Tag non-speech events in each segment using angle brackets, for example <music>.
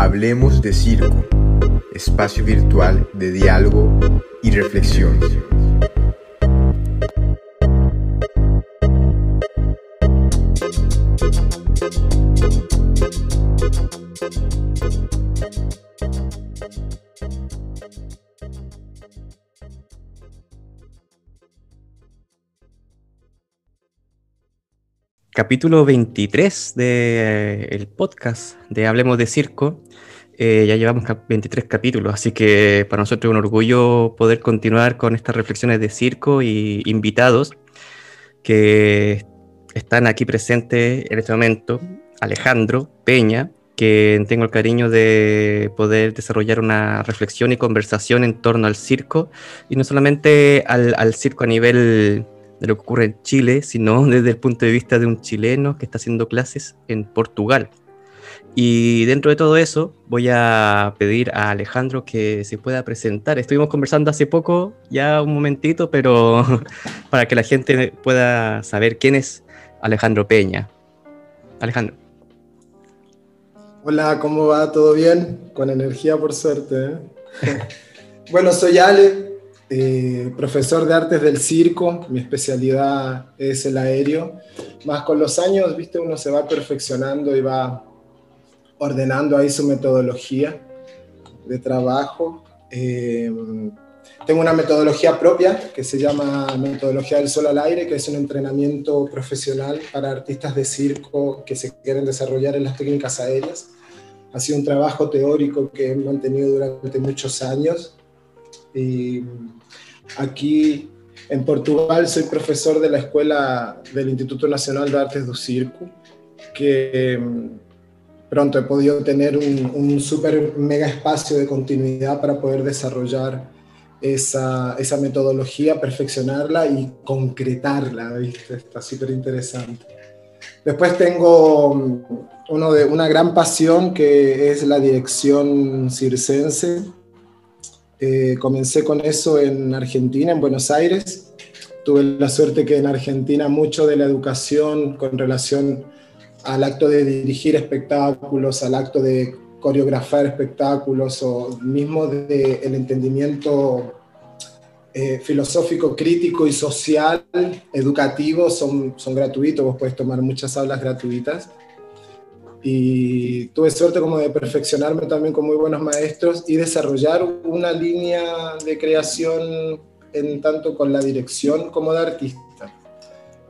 Hablemos de Circo, espacio virtual de diálogo y reflexión. Capítulo 23 del podcast de Hablemos de Circo. Eh, ya llevamos 23 capítulos, así que para nosotros es un orgullo poder continuar con estas reflexiones de circo y invitados que están aquí presentes en este momento. Alejandro Peña, que tengo el cariño de poder desarrollar una reflexión y conversación en torno al circo, y no solamente al, al circo a nivel de lo que ocurre en Chile, sino <laughs> desde el punto de vista de un chileno que está haciendo clases en Portugal. Y dentro de todo eso, voy a pedir a Alejandro que se pueda presentar. Estuvimos conversando hace poco, ya un momentito, pero <laughs> para que la gente pueda saber quién es Alejandro Peña. Alejandro. Hola, ¿cómo va? ¿Todo bien? Con energía, por suerte. ¿eh? <laughs> bueno, soy Ale, eh, profesor de artes del circo, mi especialidad es el aéreo. Más con los años, viste, uno se va perfeccionando y va ordenando ahí su metodología de trabajo. Eh, tengo una metodología propia que se llama Metodología del Sol al Aire, que es un entrenamiento profesional para artistas de circo que se quieren desarrollar en las técnicas aéreas. Ha sido un trabajo teórico que he mantenido durante muchos años y aquí en Portugal soy profesor de la escuela del Instituto Nacional de Artes do Circo, que mm, pronto he podido tener un, un súper mega espacio de continuidad para poder desarrollar esa, esa metodología, perfeccionarla y concretarla, ¿viste? Está súper interesante. Después tengo mm, uno de, una gran pasión que es la dirección circense eh, comencé con eso en Argentina, en Buenos Aires. Tuve la suerte que en Argentina mucho de la educación con relación al acto de dirigir espectáculos, al acto de coreografar espectáculos o mismo del el entendimiento eh, filosófico, crítico y social, educativo, son, son gratuitos, vos puedes tomar muchas aulas gratuitas y tuve suerte como de perfeccionarme también con muy buenos maestros y desarrollar una línea de creación en tanto con la dirección como de artista.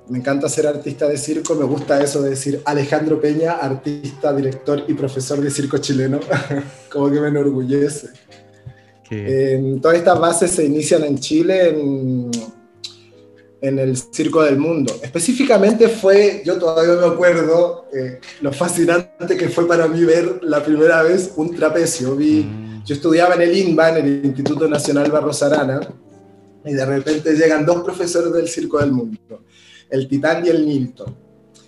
Me encanta ser artista de circo, me gusta eso de decir Alejandro Peña, artista, director y profesor de circo chileno, <laughs> como que me enorgullece. Eh, todas estas bases se inician en Chile en en el Circo del Mundo. Específicamente fue, yo todavía me acuerdo, eh, lo fascinante que fue para mí ver la primera vez un trapecio. Vi, mm. Yo estudiaba en el INBA, en el Instituto Nacional Barros Arana, y de repente llegan dos profesores del Circo del Mundo, el Titán y el Nilton,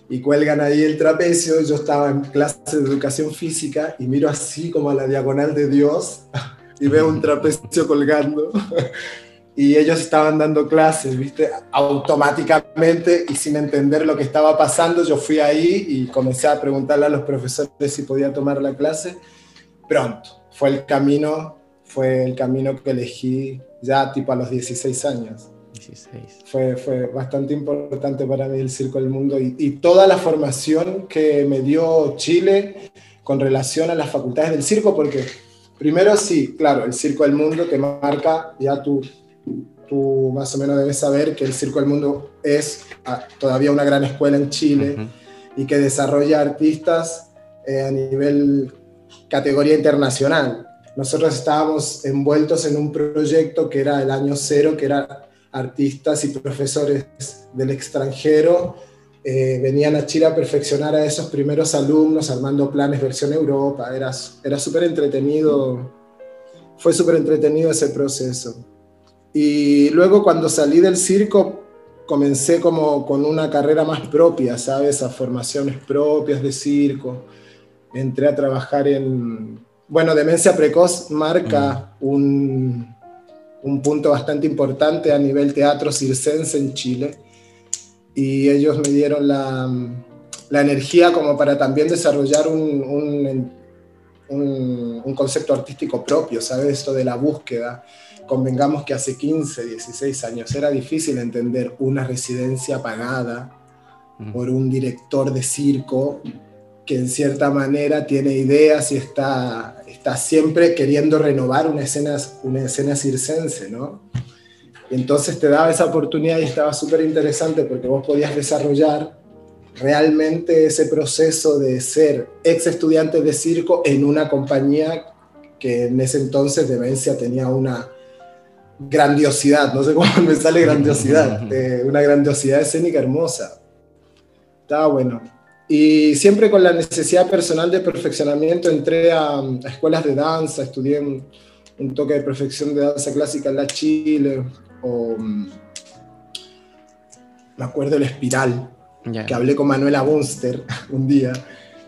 y cuelgan ahí el trapecio. Yo estaba en clase de educación física y miro así como a la diagonal de Dios <laughs> y veo un trapecio colgando <laughs> y ellos estaban dando clases, ¿viste? Automáticamente y sin entender lo que estaba pasando, yo fui ahí y comencé a preguntarle a los profesores si podía tomar la clase. Pronto, fue el camino, fue el camino que elegí ya tipo a los 16 años. 16. Fue, fue bastante importante para mí el Circo del Mundo y, y toda la formación que me dio Chile con relación a las facultades del circo, porque primero sí, claro, el Circo del Mundo te marca ya tu tú más o menos debes saber que el Circo del Mundo es ah, todavía una gran escuela en Chile y que desarrolla artistas eh, a nivel categoría internacional. Nosotros estábamos envueltos en un proyecto que era el año cero, que era artistas y profesores del extranjero. Eh, venían a Chile a perfeccionar a esos primeros alumnos armando planes versión Europa. Era, era súper entretenido, fue súper entretenido ese proceso. Y luego cuando salí del circo comencé como con una carrera más propia, ¿sabes? A formaciones propias de circo. Entré a trabajar en... Bueno, Demencia Precoz marca mm. un, un punto bastante importante a nivel teatro circense en Chile. Y ellos me dieron la, la energía como para también desarrollar un, un un, concepto artístico propio, ¿sabes? Esto de la búsqueda. Convengamos que hace 15, 16 años era difícil entender una residencia pagada por un director de circo que en cierta manera tiene ideas y está, está siempre queriendo renovar una escena, una escena circense, ¿no? Y entonces te daba esa oportunidad y estaba súper interesante porque vos podías desarrollar realmente ese proceso de ser ex estudiante de circo en una compañía que en ese entonces Demencia tenía una grandiosidad, no sé cómo <laughs> me sale grandiosidad, <laughs> una grandiosidad escénica hermosa. Estaba bueno. Y siempre con la necesidad personal de perfeccionamiento entré a, escuelas de danza, estudié un, un, toque de perfección de danza clásica en la Chile, o mm, me acuerdo el espiral, que hablé con Manuela Bunster <laughs> un día.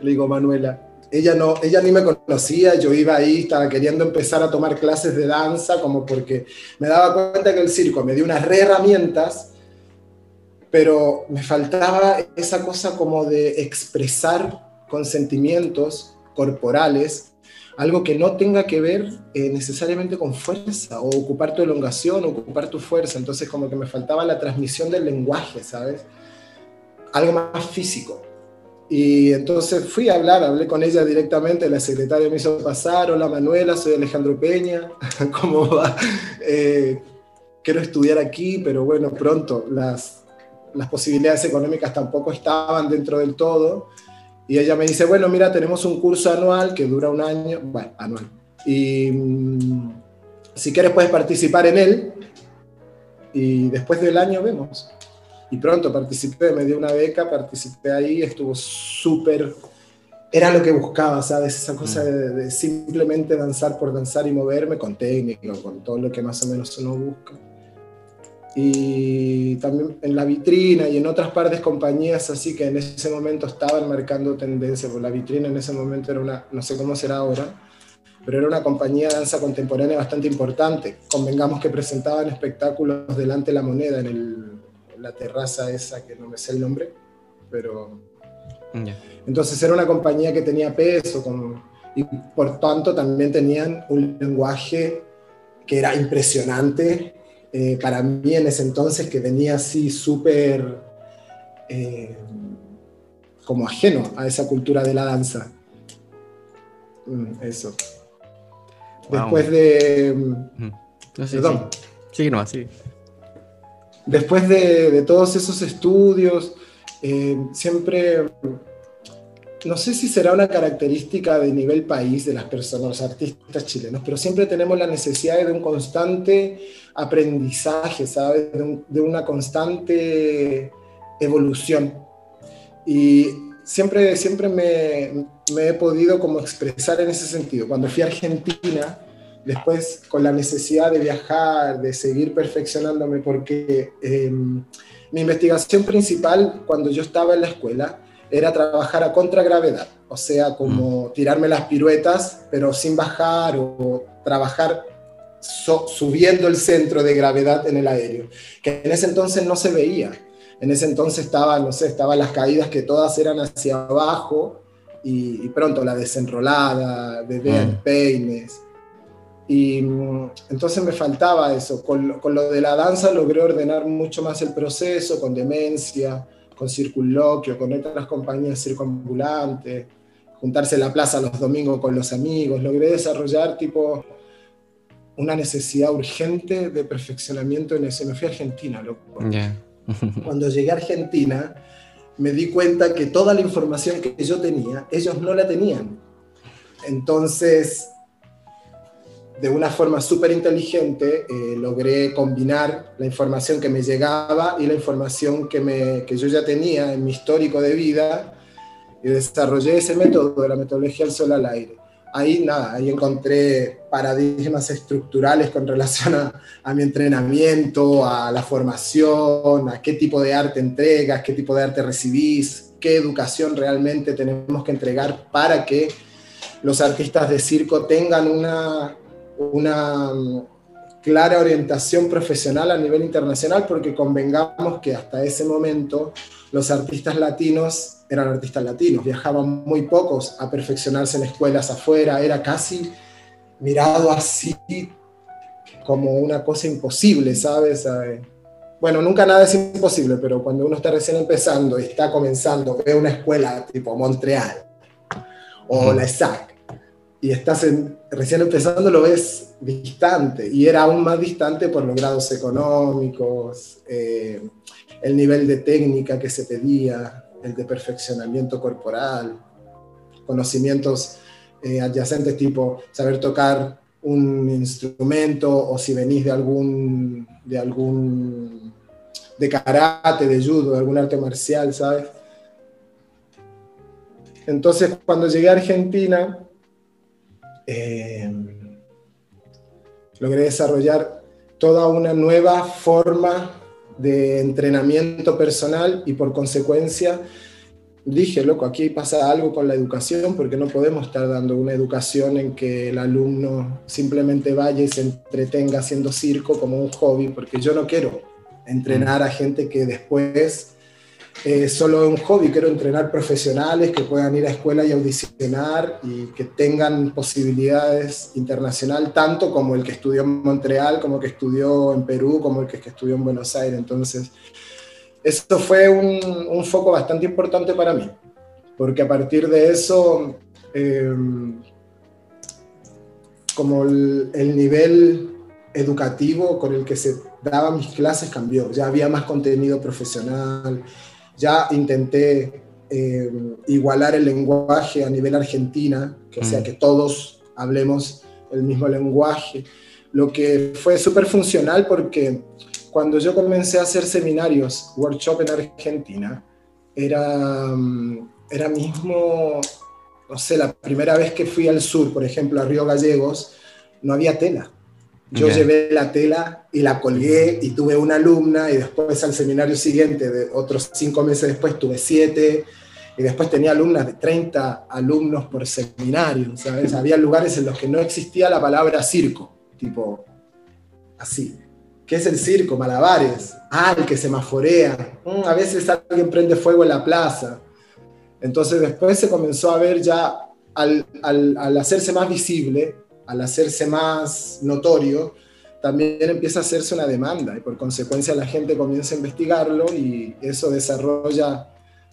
Le digo, Manuela, ella, no, ella ni me conocía, yo iba ahí, estaba queriendo empezar a tomar clases de danza, como porque me daba cuenta que el circo me dio unas re herramientas, pero me faltaba esa cosa como de expresar con sentimientos corporales algo que no tenga que ver eh, necesariamente con fuerza o ocupar tu elongación ocupar tu fuerza. Entonces como que me faltaba la transmisión del lenguaje, ¿sabes? Algo más físico. Y entonces fui a hablar, hablé con ella directamente, la secretaria me hizo pasar, hola Manuela, soy Alejandro Peña, <laughs> ¿cómo va? Eh, quiero estudiar aquí, pero bueno, pronto las, las posibilidades económicas tampoco estaban dentro del todo. Y ella me dice, bueno, mira, tenemos un curso anual que dura un año, bueno, anual. Y mm, si quieres puedes participar en él y después del año vemos. Y pronto participé, me dio una beca, participé ahí, estuvo súper... Era lo que buscaba, ¿sabes? Esa cosa mm. de, de, simplemente danzar por danzar y moverme con técnica, con todo lo que más o menos uno busca y también en la vitrina y en otras partes compañías así que en ese momento estaban marcando tendencia, por la vitrina en ese momento era una, no sé cómo será ahora, pero era una compañía de danza contemporánea bastante importante. Convengamos que presentaban espectáculos delante de la moneda en, el, la terraza esa, que no me sé el nombre, pero... Entonces era una compañía que tenía peso y por tanto también tenían un lenguaje que era impresionante eh, para mí en ese entonces que venía así súper eh, como ajeno a esa cultura de la danza. Mm, eso. Después de... Mm, perdón. Sí, no, así. Después de, todos esos estudios, eh, siempre no sé si será una característica de nivel país de las personas, los artistas chilenos, pero siempre tenemos la necesidad de un constante aprendizaje, ¿sabes? De, una constante evolución. Y siempre, siempre me, he podido como expresar en ese sentido. Cuando fui a Argentina, después con la necesidad de viajar, de seguir perfeccionándome, porque em, mi investigación principal cuando yo estaba en la escuela, era trabajar a contragravedad, o sea, como mm. tirarme las piruetas, pero sin bajar o trabajar subiendo el centro de gravedad en el aéreo, que en ese entonces no se veía. En ese entonces estaba, no sé, estaban las caídas que todas eran hacia abajo y, pronto la desenrolada, de mm. peines. Y entonces me faltaba eso. Con, con, lo de la danza logré ordenar mucho más el proceso, con demencia, con Circunloquio, con otras compañías circunambulantes, juntarse en la plaza los domingos con los amigos. Logré desarrollar tipo una necesidad urgente de perfeccionamiento en eso. Me fui a Argentina, loco. <laughs> Cuando llegué a Argentina, me di cuenta que toda la información que yo tenía, ellos no la tenían. Entonces, de una forma súper inteligente eh, logré combinar la información que me llegaba y la información que, me, que yo ya tenía en mi histórico de vida y desarrollé ese método de la metodología del sol al aire. Ahí nada, ahí encontré paradigmas estructurales con relación a, a mi entrenamiento, a la formación, a qué tipo de arte entregas, qué tipo de arte recibís, qué educación realmente tenemos que entregar para que los artistas de circo tengan una una, clara orientación profesional a nivel internacional, porque convengamos que hasta ese momento los artistas latinos eran artistas latinos, viajaban muy pocos a perfeccionarse en escuelas afuera, era casi mirado así como una cosa imposible, ¿sabes? Bueno, nunca nada es imposible, pero cuando uno está recién empezando y está comenzando, ve una escuela tipo Montreal o la ESAC, y estás recién empezando, lo ves distante, y era aún más distante por los grados económicos, eh, el nivel de técnica que se pedía, el de perfeccionamiento corporal, conocimientos eh, adyacentes tipo saber tocar un instrumento o si venís de algún, de algún, de karate, de judo, de algún arte marcial, ¿sabes? Entonces, cuando llegué a Argentina, eh, logré desarrollar toda una nueva forma de entrenamiento personal y por consecuencia dije, loco, aquí pasa algo con la educación porque no podemos estar dando una educación en que el alumno simplemente vaya y se entretenga haciendo circo como un hobby, porque yo no quiero entrenar a gente que después eh, solo un hobby, quiero entrenar profesionales que puedan ir a escuela y audicionar y que tengan posibilidades internacional, tanto como el que estudió en Montreal, como el que estudió en Perú, como el que, estudió en Buenos Aires. Entonces, esto fue un, un, foco bastante importante para mí, porque a partir de eso, eh, como el, el, nivel educativo con el que se daban mis clases cambió, ya había más contenido profesional, ya intenté eh, igualar el lenguaje a nivel argentina, que sea mm. que todos hablemos el mismo lenguaje, lo que fue súper funcional porque cuando yo comencé a hacer seminarios, workshop en Argentina, era, mm, era mismo, no sé, la primera vez que fui al sur, por ejemplo, a Río Gallegos, no había tela. Yo llevé la tela y la colgué y tuve una alumna y después al seminario siguiente, de otros cinco meses después, tuve siete y después tenía alumnas de 30 alumnos por seminario, ¿sabes? Había lugares en los que no existía la palabra circo, tipo así. ¿Qué es el circo? Malabares. Ah, el que semaforea. Mm, a veces alguien prende fuego en la plaza. Entonces después se comenzó a ver ya, al, al, al hacerse más visible, al hacerse más notorio, también empieza a hacerse una demanda y por consecuencia la gente comienza a investigarlo y eso desarrolla,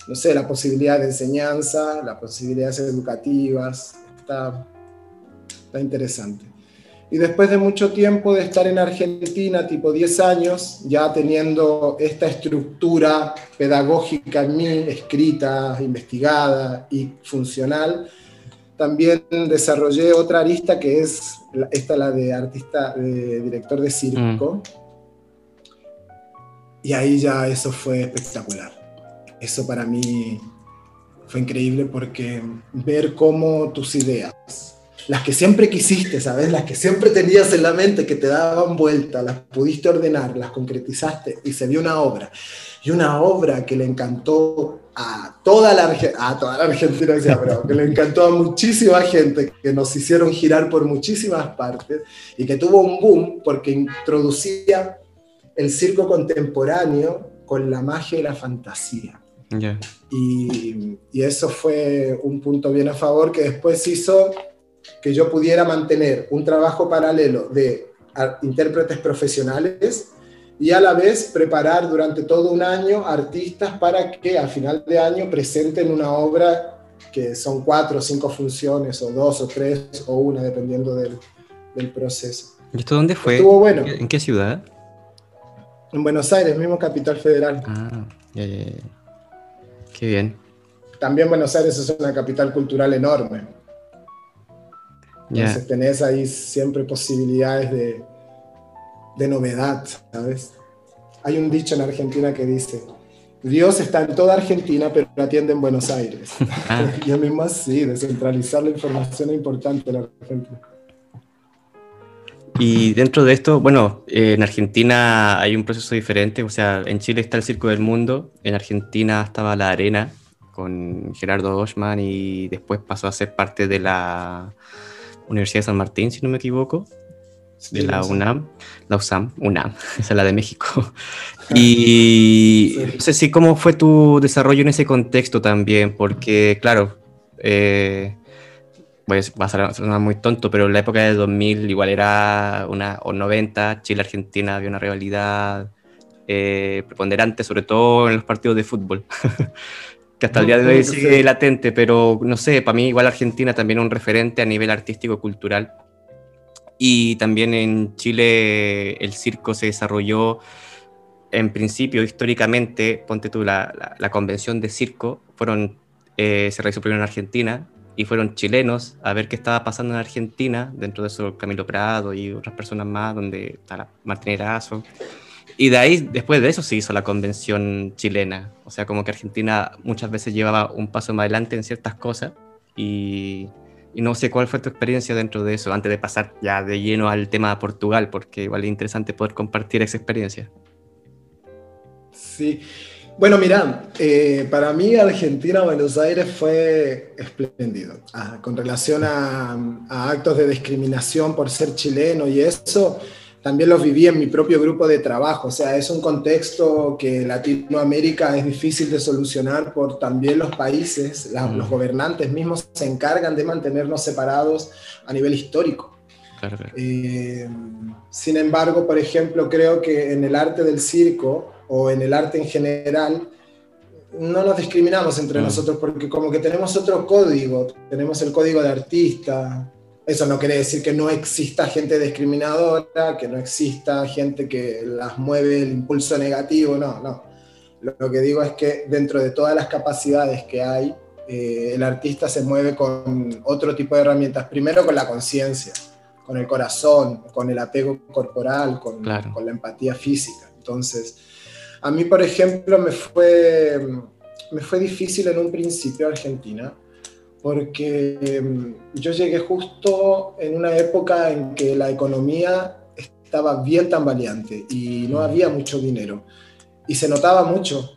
no sé, la posibilidad de enseñanza, las posibilidades educativas, está, está interesante. Y después de mucho tiempo de estar en Argentina, tipo 10 años, ya teniendo esta estructura pedagógica en mí, escrita, investigada y funcional, también desarrollé otra arista que es esta la de artista, de director de circo. Mm. Y ahí ya eso fue espectacular. Eso para mí fue increíble porque ver cómo tus ideas, las que siempre quisiste, ¿sabes? Las que siempre tenías en la mente, que te daban vuelta, las pudiste ordenar, las concretizaste y se vio una obra. Y una obra que le encantó a toda la, a toda la Argentina, que le encantó a muchísima gente, que nos hicieron girar por muchísimas partes y que tuvo un boom porque introducía el circo contemporáneo con la magia y la fantasía. Y, y, eso fue un punto bien a favor que después hizo que yo pudiera mantener un trabajo paralelo de intérpretes profesionales y a la vez preparar durante todo un año artistas para que al final de año presenten una obra que son cuatro o cinco funciones, o dos o tres, o una, dependiendo del, del proceso. ¿Y esto dónde fue? Estuvo bueno. ¿En qué ciudad? En Buenos Aires, mismo capital federal. Ah, ya, ya, ya. Qué bien. También Buenos Aires es una capital cultural enorme. Entonces tenés ahí siempre posibilidades de, de novedad, ¿sabes? Hay un dicho en Argentina que dice, Dios está en toda Argentina, pero atiende en Buenos Aires. <laughs> Ah. <laughs> y es mismo así, descentralizar la información es importante en Argentina. Y dentro de esto, bueno, eh, en Argentina hay un proceso diferente, o sea, en Chile está el Circo del Mundo, en Argentina estaba la Arena con Gerardo Oshman y después pasó a ser parte de la Universidad de San Martín, si no me equivoco. de la UNAM, la USAM, UNAM, <laughs> esa es la de México. <laughs> Y no sé si cómo fue tu desarrollo en ese contexto también, porque claro, eh, pues va a sonar muy tonto, pero en la época del 2000 igual era una, o 90, Chile-Argentina había una rivalidad eh, preponderante, sobre todo en los partidos de fútbol, <laughs> que hasta el día de hoy sigue latente, pero no sé, para mí igual Argentina también es un referente a nivel artístico-cultural. Y también en Chile el circo se desarrolló en principio, históricamente, ponte tú, la, la, convención de circo, fueron, eh, se realizó primero en Argentina, y fueron chilenos a ver qué estaba pasando en Argentina, dentro de eso Camilo Prado y otras personas más, donde está Martín Erazo. Y de ahí, después de eso, se hizo la convención chilena. O sea, como que Argentina muchas veces llevaba un paso más adelante en ciertas cosas. Y, y no sé cuál fue tu experiencia dentro de eso, antes de pasar ya de lleno al tema de Portugal, porque igual es interesante poder compartir esa experiencia. Sí, bueno, mira, eh, para mí Argentina, Buenos Aires fue espléndido. Ah, con relación a, actos de discriminación por ser chileno y eso, también los viví en mi propio grupo de trabajo. O sea, es un contexto que Latinoamérica es difícil de solucionar por también los países, los gobernantes mismos se encargan de mantenernos separados a nivel histórico. Eh, sin embargo, por ejemplo, creo que en el arte del circo, o en el arte en general, no nos discriminamos entre mm. nosotros porque como que tenemos otro código, tenemos el código de artista. Eso no quiere decir que no exista gente discriminadora, que no exista gente que las mueve el impulso negativo, no, no. Lo que digo es que dentro de todas las capacidades que hay, eh, el artista se mueve con otro tipo de herramientas. Primero con la conciencia, con el corazón, con el apego corporal, con, con la empatía física. Entonces, a mí, por ejemplo, me fue, me fue difícil en un principio Argentina, porque mm, yo llegué justo en una época en que la economía estaba bien tambaleante y no había mucho dinero. Y se notaba mucho.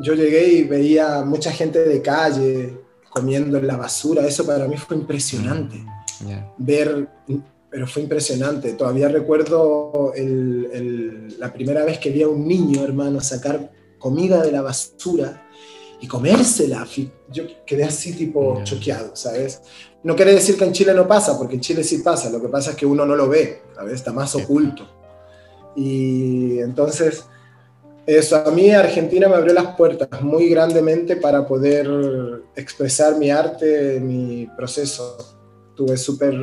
Yo llegué y veía mucha gente de calle comiendo en la basura. Eso para mí fue impresionante. Mm, Ver pero fue impresionante. Todavía recuerdo la primera vez que vi a un niño, hermano, sacar comida de la basura y comérsela. Yo quedé así tipo choqueado, ¿sabes? No quiere decir que en Chile no pasa, porque en Chile sí pasa. Lo que pasa es que uno no lo ve, ¿sabes? Está más oculto. Y entonces, eso a mí Argentina me abrió las puertas muy grandemente para poder expresar mi arte, mi proceso. Tuve súper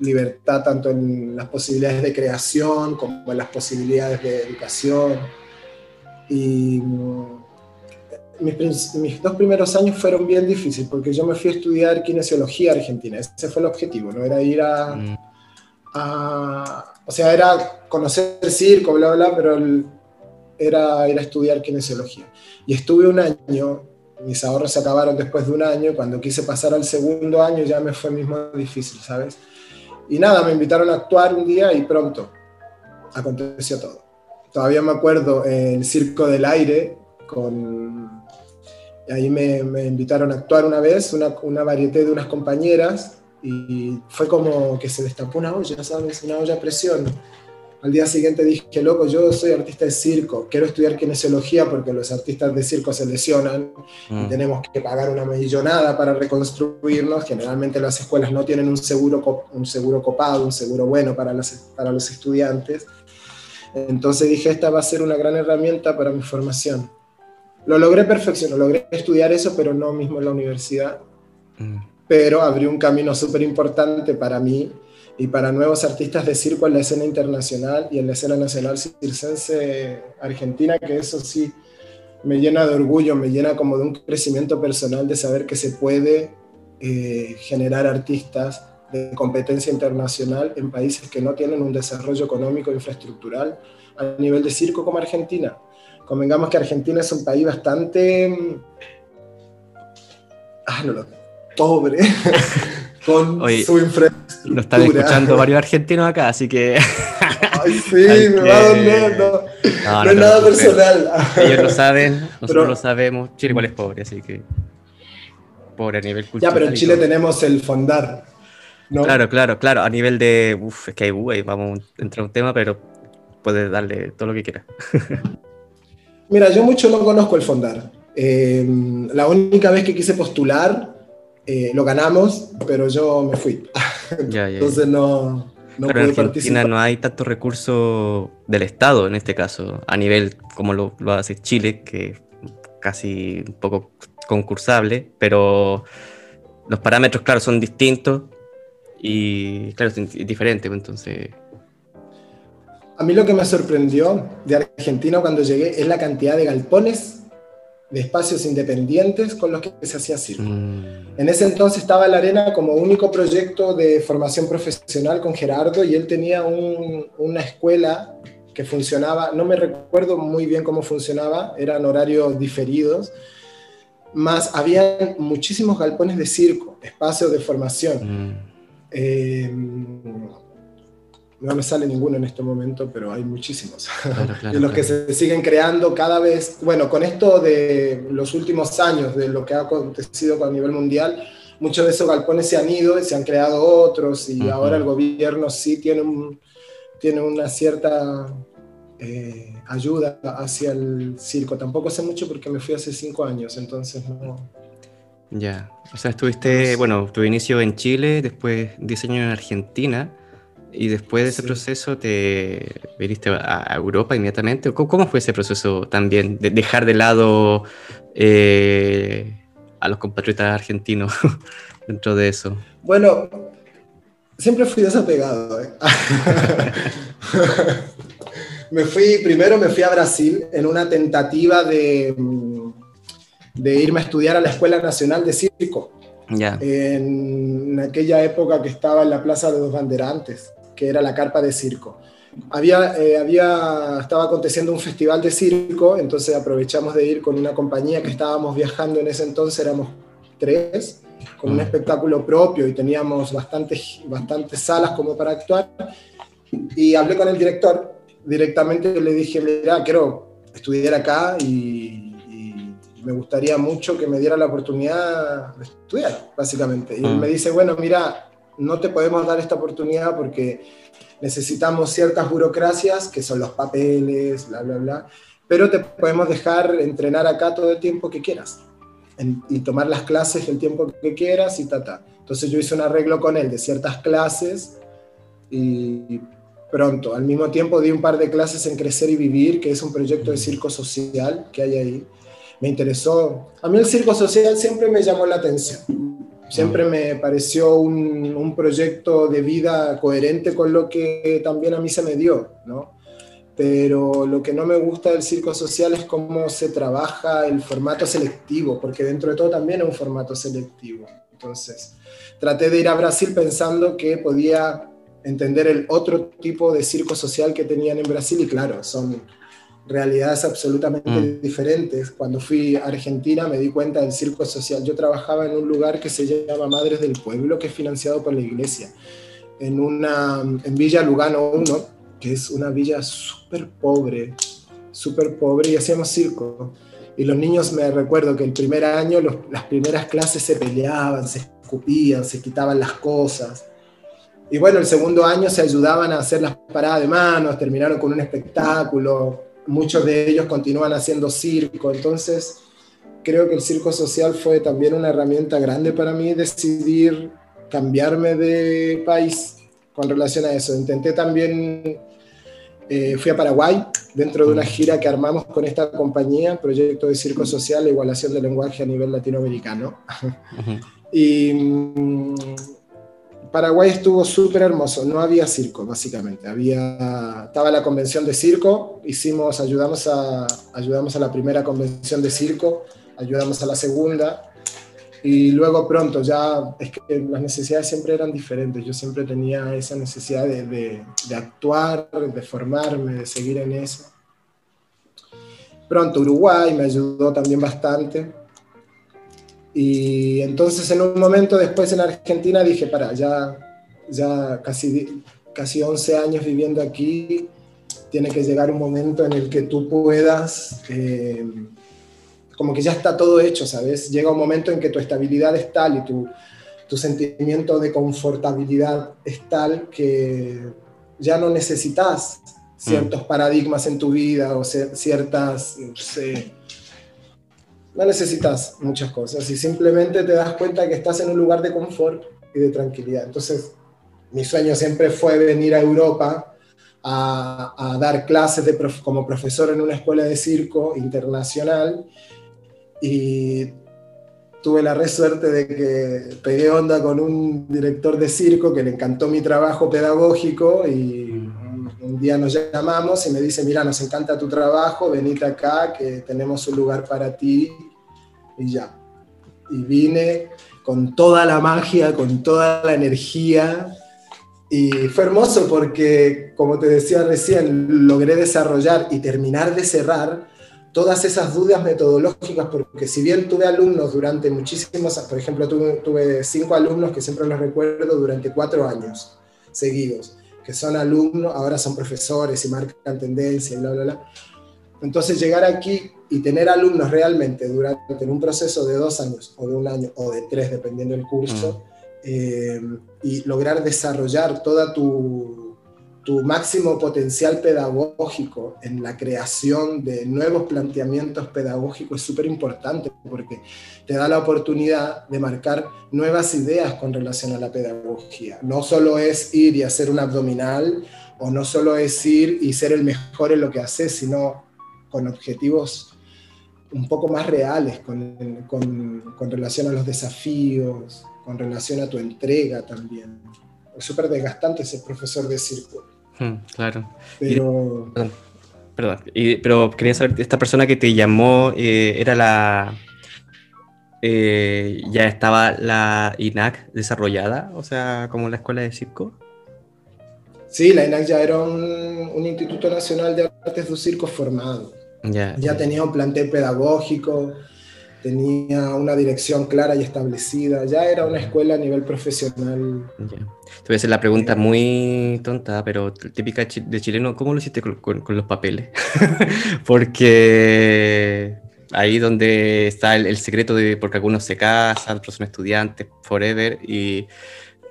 libertad tanto en las posibilidades de creación como en las posibilidades de educación. Y mm, mis, dos primeros años fueron bien difíciles porque yo me fui a estudiar kinesiología argentina. Ese fue el objetivo, ¿no? Era ir a, mm. o sea, era conocer el circo, bla, bla, pero era ir a estudiar kinesiología. Y estuve un año, mis ahorros se acabaron después de un año, cuando quise pasar al segundo año ya me fue mismo difícil, ¿sabes? Y nada, me invitaron a actuar un día y pronto aconteció todo. Todavía me acuerdo el Circo del Aire, con... ahí me, me invitaron a actuar una vez, una, una varieté de unas compañeras, y fue como que se destapó una olla, ¿sabes? Una olla a presión al día siguiente dije, loco, yo soy artista de circo, quiero estudiar kinesiología porque los artistas de circo se lesionan y mm. tenemos que pagar una millonada para reconstruirnos. Generalmente las escuelas no tienen un seguro, un seguro copado, un seguro bueno para para los estudiantes. Entonces dije, esta va a ser una gran herramienta para mi formación. Lo logré perfeccionar, logré estudiar eso, pero no mismo en la universidad. Mm. Pero abrió un camino súper importante para mí y para nuevos artistas de circo en la escena internacional y en la escena nacional circense argentina, que eso sí me llena de orgullo, me llena como de un crecimiento personal de saber que se puede eh, generar artistas de competencia internacional en países que no tienen un desarrollo económico e infraestructural a nivel de circo como Argentina. Convengamos que Argentina es un país bastante... Ah, no lo... pobre. <laughs> con su infraestructura. Lo están escuchando varios argentinos acá, así que. <laughs> Ay, sí, me va a doler, no. No, es nada personal. Ellos lo saben, <laughs> nosotros lo sabemos. Chile igual es pobre, así que. Pobre a nivel cultural. Ya, pero en Chile tenemos el Fondar. Claro, claro, claro. A nivel de. Uf, es que hay, uh, vamos a entrar a un tema, pero puedes darle todo lo que quieras. Mira, yo mucho no conozco el fondar. Eh, la única vez que quise postular, eh, lo ganamos, pero yo me fui. <laughs> Entonces no, no pero en Argentina no hay tanto recurso del Estado en este caso, a nivel como lo, lo hace Chile, que casi un poco concursable, pero los parámetros, claro, son distintos y, claro, es diferente, pues, entonces... A mí lo que me sorprendió de Argentina cuando llegué es la cantidad de galpones de espacios independientes con los que se hacía circo. Mm. En ese entonces estaba La Arena como único proyecto de formación profesional con Gerardo y él tenía una escuela que funcionaba, no me recuerdo muy bien cómo funcionaba, eran horarios diferidos, más había muchísimos galpones de circo, espacios de formación. Mm. Eh, no me sale ninguno en este momento, pero hay muchísimos. <laughs> y los que se siguen creando cada vez, bueno, con esto de los últimos años, de lo que ha acontecido a nivel mundial, muchos de esos galpones se han ido y se han creado otros y ahora el gobierno sí tiene, un, tiene una cierta eh, ayuda hacia el circo. Tampoco sé mucho porque me fui hace cinco años, entonces no... Ya, o sea, estuviste, bueno, tu inicio en Chile, después diseño en Argentina y después de ese proceso te viniste a Europa inmediatamente. ¿Cómo, fue ese proceso también de dejar de lado eh, a los compatriotas argentinos <laughs> dentro de eso? Bueno, siempre fui desapegado. ¿eh? <laughs> me fui, primero me fui a Brasil en una tentativa de, de irme a estudiar a la Escuela Nacional de Circo. Ya. En aquella época que estaba en la Plaza de los Banderantes que era la carpa de circo. Había, eh, había, estaba aconteciendo un festival de circo, entonces aprovechamos de ir con una compañía que estábamos viajando en ese entonces, éramos tres, con un mm. espectáculo propio y teníamos bastantes, bastantes salas como para actuar. Y hablé con el director, directamente le dije, mira, quiero estudiar acá y, me gustaría mucho que me diera la oportunidad de estudiar, básicamente. Y él mm. me dice, bueno, mira, no te podemos dar esta oportunidad porque necesitamos ciertas burocracias, que son los papeles, bla, bla, bla, pero te podemos dejar entrenar acá todo el tiempo que quieras y tomar las clases el tiempo que quieras y ta, ta. Entonces yo hice un arreglo con él de ciertas clases y pronto, al mismo tiempo di un par de clases en Crecer y Vivir, que es un proyecto de circo social que hay ahí. Me interesó. A mí el circo social siempre me llamó la atención Siempre me pareció un, un, proyecto de vida coherente con lo que también a mí se me dio, ¿no? Pero lo que no me gusta del circo social es cómo se trabaja el formato selectivo, porque dentro de todo también es un formato selectivo. Entonces, traté de ir a Brasil pensando que podía entender el otro tipo de circo social que tenían en Brasil y claro, son realidades absolutamente mm. diferentes. Cuando fui a Argentina me di cuenta del circo social. Yo trabajaba en un lugar que se llama Madres del Pueblo, que es financiado por la iglesia, en, una, en Villa Lugano 1, que es una villa súper pobre, súper pobre, y hacíamos circo. Y los niños me recuerdo que el primer año las primeras clases se peleaban, se escupían, se quitaban las cosas. Y bueno, el segundo año se ayudaban a hacer las paradas de manos, terminaron con un espectáculo, muchos de ellos continúan haciendo circo, entonces creo que el circo social fue también una herramienta grande para mí decidir cambiarme de país con relación a eso. Intenté también, eh, fui a Paraguay dentro de una gira que armamos con esta compañía, Proyecto de Circo Social e Igualación del Lenguaje a nivel latinoamericano. <laughs> y mm, Paraguay estuvo súper hermoso, no había circo, básicamente. Había, estaba la convención de circo, hicimos, ayudamos a, ayudamos a la primera convención de circo, ayudamos a la segunda, y luego pronto ya, es que las necesidades siempre eran diferentes, yo siempre tenía esa necesidad de, de, de actuar, de formarme, de seguir en eso. Pronto Uruguay me ayudó también bastante y entonces en un momento después en Argentina dije, para, ya, ya casi, casi 11 años viviendo aquí, tiene que llegar un momento en el que tú puedas, eh, como que ya está todo hecho, ¿sabes? Llega un momento en que tu estabilidad es tal y tu, tu sentimiento de confortabilidad es tal que ya no necesitas ciertos mm. paradigmas en tu vida o ciertas, no, no necesitas muchas cosas y simplemente te das cuenta que estás en un lugar de confort y de tranquilidad. Entonces, mi sueño siempre fue venir a Europa a, dar clases de como profesor en una escuela de circo internacional y tuve la re suerte de que pegué onda con un director de circo que le encantó mi trabajo pedagógico y un día nos llamamos y me dice, mira, nos encanta tu trabajo, venite acá, que tenemos un lugar para ti y ya. Y vine con toda la magia, con toda la energía y fue hermoso porque, como te decía recién, logré desarrollar y terminar de cerrar todas esas dudas metodológicas, porque si bien tuve alumnos durante muchísimos, por ejemplo, tuve, tuve cinco alumnos que siempre los recuerdo durante cuatro años seguidos, que son alumnos, ahora son profesores y marcan tendencia y bla, bla, bla. Entonces llegar aquí y tener alumnos realmente durante un proceso de dos años o de un año o de tres, dependiendo del curso, mm. Eh, y lograr desarrollar toda tu, tu máximo potencial pedagógico en la creación de nuevos planteamientos pedagógicos es súper importante porque te da la oportunidad de marcar nuevas ideas con relación a la pedagogía. No solo es ir y hacer un abdominal o no solo es ir y ser el mejor en lo que haces, sino con objetivos un poco más reales con, con, con relación a los desafíos, con relación a tu entrega también. Es súper desgastante ser profesor de circo. Hmm, claro. Pero... perdón, pero quería saber, ¿esta persona que te llamó eh, era la... Eh, ya estaba la INAC desarrollada, o sea, como la escuela de circo? Sí, la INAC ya era un, Instituto Nacional de Artes de Circo formado. Ya, ya tenía un plantel pedagógico, tenía una dirección clara y establecida, ya era una escuela a nivel profesional. Te voy a hacer la pregunta muy tonta, pero típica de chileno, ¿cómo lo hiciste con, los papeles? <laughs> porque ahí donde está el, secreto de, porque algunos se casan, otros son estudiantes, forever, y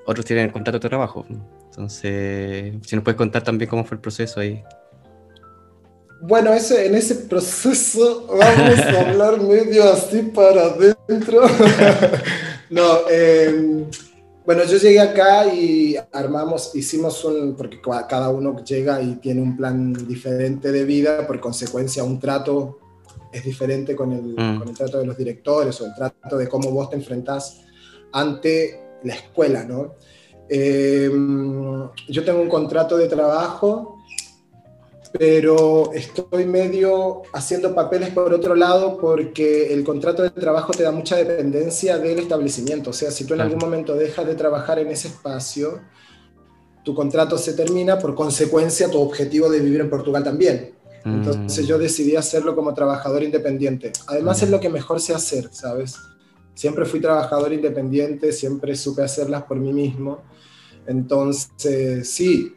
otros tienen contrato de trabajo. Entonces, si nos puedes contar también cómo fue el proceso ahí. Bueno, ese, en ese proceso <laughs> vamos a hablar medio así para adentro. <laughs> no, em, bueno, yo llegué acá y armamos, hicimos un, porque cada uno llega y tiene un plan diferente de vida, por consecuencia un trato es diferente con el, mm. con el trato de los directores o el trato de cómo vos te enfrentás ante la escuela, ¿no? Em, yo tengo un contrato de trabajo pero estoy medio haciendo papeles por otro lado porque el contrato de trabajo te da mucha dependencia del establecimiento. O sea, si tú en algún momento dejas de trabajar en ese espacio, tu contrato se termina, por consecuencia tu objetivo de vivir en Portugal también. Entonces mm. yo decidí hacerlo como trabajador independiente. Además es lo que mejor sé hacer, ¿sabes? Siempre fui trabajador independiente, siempre supe hacerlas por mí mismo. Entonces, sí,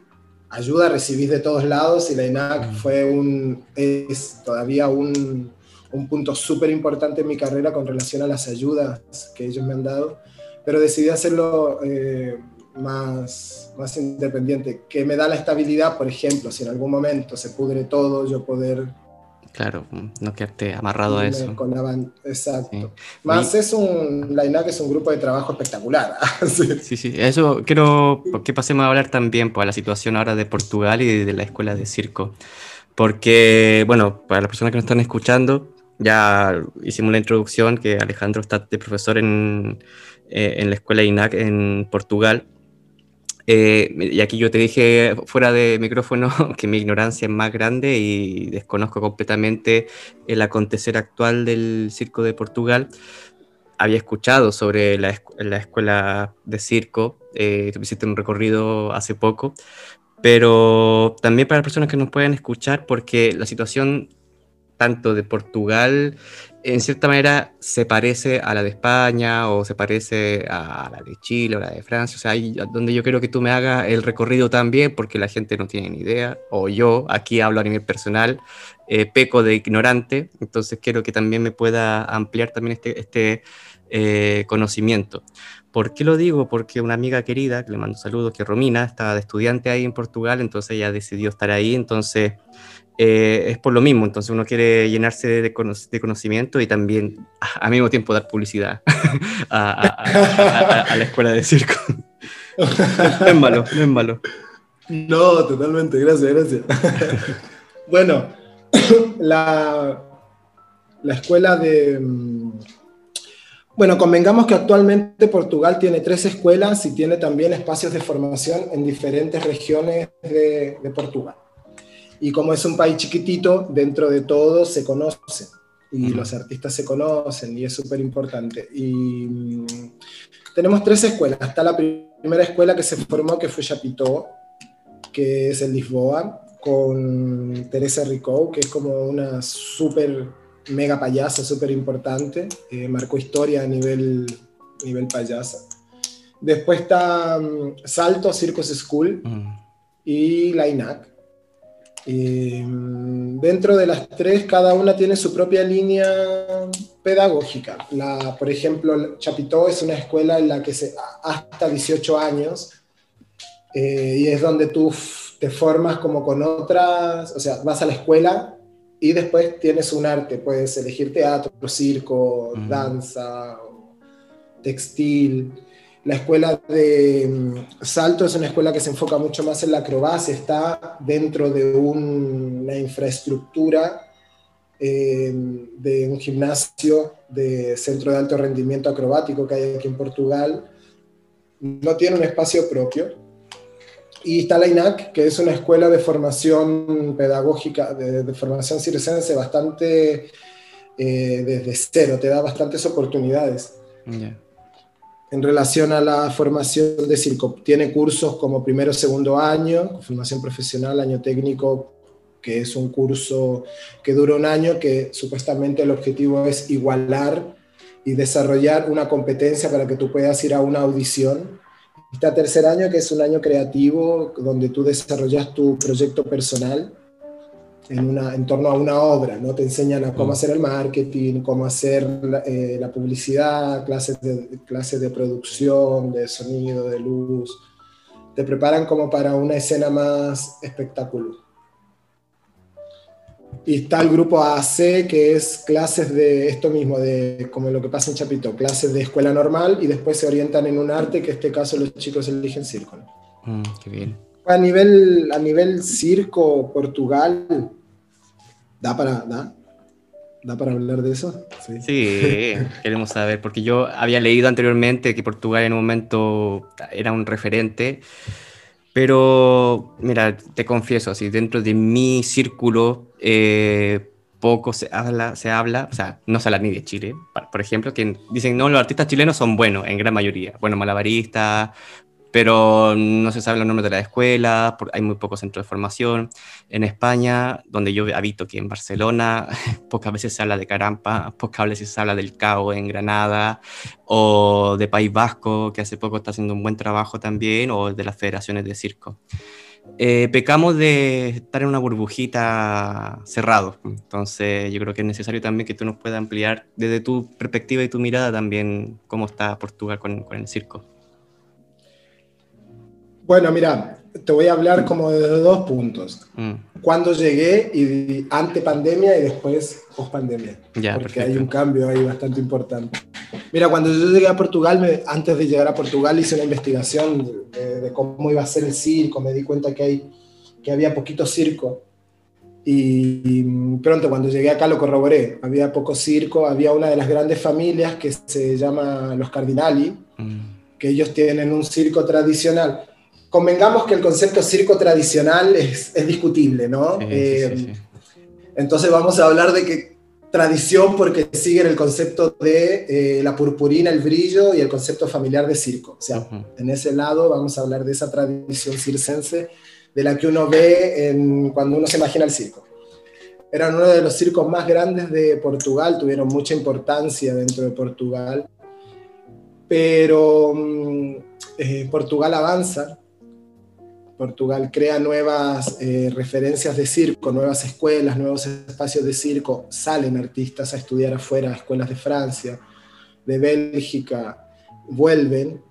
ayuda recibí de todos lados y la INAC fue un, es todavía un, un punto súper importante en mi carrera con relación a las ayudas que ellos me han dado, pero decidí hacerlo eh, más, más independiente, que me da la estabilidad, por ejemplo, si en algún momento se pudre todo, yo poder Claro, no quedarte amarrado a eso. Con la exacto. Más es un, la INAC es un grupo de trabajo espectacular. <laughs> sí. sí, eso quiero que pasemos a hablar también pues, a la situación ahora de Portugal y de la escuela de circo. Porque, bueno, para las personas que nos están escuchando, ya hicimos la introducción que Alejandro está de profesor en, eh, en la escuela INAC en Portugal eh, y aquí yo te dije fuera de micrófono <laughs> que mi ignorancia es más grande y desconozco completamente el acontecer actual del circo de Portugal. Había escuchado sobre la, escuela de circo, eh, hiciste un recorrido hace poco, pero también para las personas que nos puedan escuchar, porque la situación tanto de Portugal en cierta manera se parece a la de España o se parece a la de Chile o la de Francia, o sea, ahí donde yo quiero que tú me hagas el recorrido también, porque la gente no tiene ni idea, o yo aquí hablo a nivel personal, eh, peco de ignorante, entonces quiero que también me pueda ampliar también este, este eh, conocimiento. ¿Por qué lo digo? Porque una amiga querida, que le mando saludos, que Romina, estaba de estudiante ahí en Portugal, entonces ella decidió estar ahí, entonces eh, es por lo mismo, entonces uno quiere llenarse de, conocimiento y también al mismo tiempo dar publicidad <laughs> a, la escuela de circo. <laughs> no es malo, no es malo. No, totalmente, gracias, gracias. <laughs> bueno, <coughs> la, la escuela de... Mm, bueno, convengamos que actualmente Portugal tiene tres escuelas y tiene también espacios de formación en diferentes regiones de, de Portugal. Y como es un país chiquitito, dentro de todo se conocen y los artistas se conocen y es súper importante. Y mm, tenemos tres escuelas. Está la primera escuela que se formó, que fue Chapitó, que es en Lisboa, con Teresa Ricou, que es como una súper mega payasa, súper importante. Eh, marcó historia a nivel, nivel payasa. Después está mm, Salto Circus School y la INAC Mm, dentro de las tres, cada una tiene su propia línea pedagógica. La, por ejemplo, Chapitó es una escuela en la que se, hasta 18 años eh, y es donde tú te formas como con otras, o sea, vas a la escuela y después tienes un arte, puedes elegir teatro, circo, danza, textil. La escuela de mm, Salto es una escuela que se enfoca mucho más en la acrobacia, está dentro de una infraestructura eh, de un gimnasio de centro de alto rendimiento acrobático que hay aquí en Portugal. No tiene un espacio propio. Y está la INAC, que es una escuela de formación pedagógica, de, formación circense bastante eh, desde cero, te da bastantes oportunidades en relación a la formación de circo. Tiene cursos como primero, segundo año, formación profesional, año técnico, que es un curso que dura un año, que supuestamente el objetivo es igualar y desarrollar una competencia para que tú puedas ir a una audición. Está tercer año, que es un año creativo, donde tú desarrollas tu proyecto personal en, una, en torno a una obra, ¿no? Te enseñan a cómo mm. hacer el marketing, cómo hacer la, eh, la publicidad, clases de, clases de producción, de sonido, de luz. Te preparan como para una escena más espectacular. Y está el grupo AC, que es clases de esto mismo, de como lo que pasa en Chapito, clases de escuela normal y después se orientan en un arte, que en este caso los chicos eligen circo. Mm, qué bien. A nivel, a nivel circo, Portugal, ¿Da para, da? ¿Da para hablar de eso? Sí. <laughs> queremos saber, porque yo había leído anteriormente que Portugal en un momento era un referente, pero mira, te confieso, así dentro de mi círculo eh, poco se habla, se habla, o sea, no se habla ni de Chile, por ejemplo, que dicen, no, los artistas chilenos son buenos en gran mayoría, bueno, malabaristas, pero no se saben los nombres de la escuela, hay muy pocos centros de formación. En España, donde yo habito, aquí en Barcelona, <laughs> pocas veces se habla de Carampa, pocas veces se habla del CAO en Granada, o de País Vasco, que hace poco está haciendo un buen trabajo también, o de las federaciones de circo. Eh, pecamos de estar en una burbujita cerrado, entonces yo creo que es necesario también que tú nos puedas ampliar desde tu perspectiva y tu mirada también cómo está Portugal con, con el circo. Bueno, mira, te voy a hablar como de dos puntos. Mm. Cuando llegué y ante pandemia y después post pandemia. porque hay un cambio ahí bastante importante. Mira, cuando yo llegué a Portugal, antes de llegar a Portugal hice una investigación de, cómo iba a ser el circo, me di cuenta que, hay, que había poquito circo. Y, pronto cuando llegué acá lo corroboré, había poco circo, había una de las grandes familias que se llama los Cardinali, mm. que ellos tienen un circo tradicional convengamos que el concepto circo tradicional es, discutible, ¿no? Eh, entonces vamos a hablar de que tradición porque siguen el concepto de eh, la purpurina, el brillo y el concepto familiar de circo. O sea, en ese lado vamos a hablar de esa tradición circense de la que uno ve en, cuando uno se imagina el circo. eran uno de los circos más grandes de Portugal, tuvieron mucha importancia dentro de Portugal, pero mm, eh, Portugal avanza, Portugal crea nuevas eh, referencias de circo, nuevas escuelas, nuevos espacios de circo, salen artistas a estudiar afuera, escuelas de Francia, de Bélgica, vuelven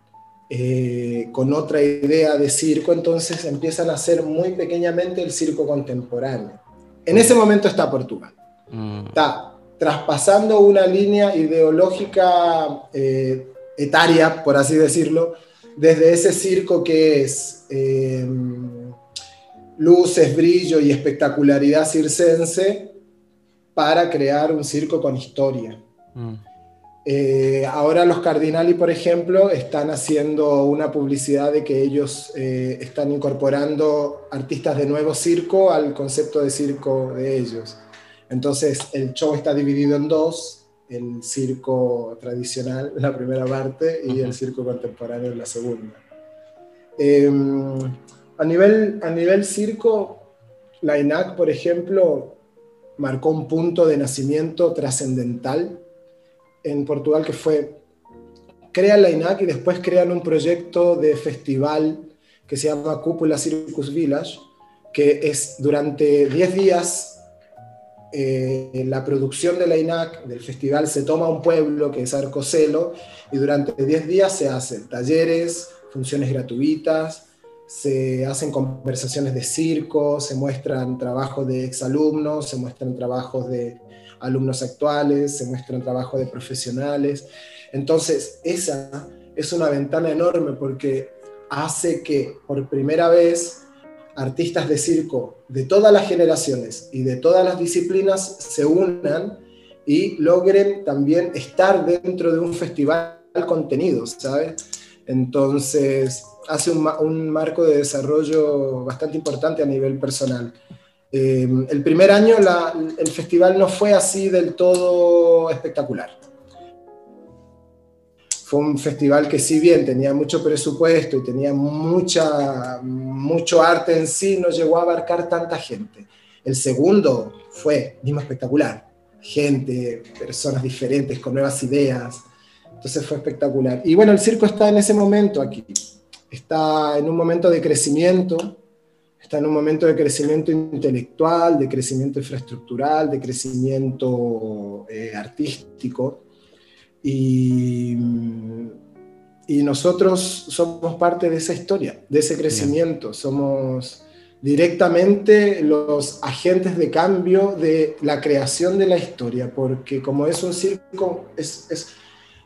eh, con otra idea de circo, entonces empiezan a hacer muy pequeñamente el circo contemporáneo. En ese momento está Portugal. Mm. Está traspasando una línea ideológica eh, etaria, por así decirlo, desde ese circo que es eh, luces, brillo y espectacularidad circense para crear un circo con historia. Mm. Eh, ahora los Cardinali, por ejemplo, están haciendo una publicidad de que ellos eh, están incorporando artistas de nuevo circo al concepto de circo de ellos. Entonces el show está dividido en dos, el circo tradicional, <laughs> la primera parte, y el circo contemporáneo, la segunda. Em, a, nivel, a nivel circo, la INAC, por ejemplo, marcó un punto de nacimiento trascendental en Portugal que fue, crean la INAC y después crean un proyecto de festival que se llama Cúpula Circus Village, que es durante 10 días eh, la producción de la INAC, del festival, se toma un pueblo que es Arcoselo y durante 10 días se hacen talleres, funciones gratuitas, se hacen conversaciones de circo, se muestran trabajos de exalumnos, se muestran trabajos de alumnos actuales, se muestran trabajos de profesionales. Entonces, esa es una ventana enorme porque hace que por primera vez artistas de circo de todas las generaciones y de todas las disciplinas se unan y logren también estar dentro de un festival contenido, ¿sabes? Entonces, hace un, marco de desarrollo bastante importante a nivel personal. Em, el primer año el festival no fue así del todo espectacular. Fue un festival que si bien tenía mucho presupuesto y tenía mucha, mucho arte en sí, no llegó a abarcar tanta gente. El segundo fue mismo espectacular. Gente, personas diferentes, con nuevas ideas. Entonces fue espectacular. Y bueno, el circo está en ese momento aquí. Está en un momento de crecimiento está en un momento de crecimiento intelectual, de crecimiento infraestructural, de crecimiento eh, artístico. Y, y, nosotros somos parte de esa historia, de ese crecimiento. Somos directamente los agentes de cambio de la creación de la historia, porque como es un circo, es, es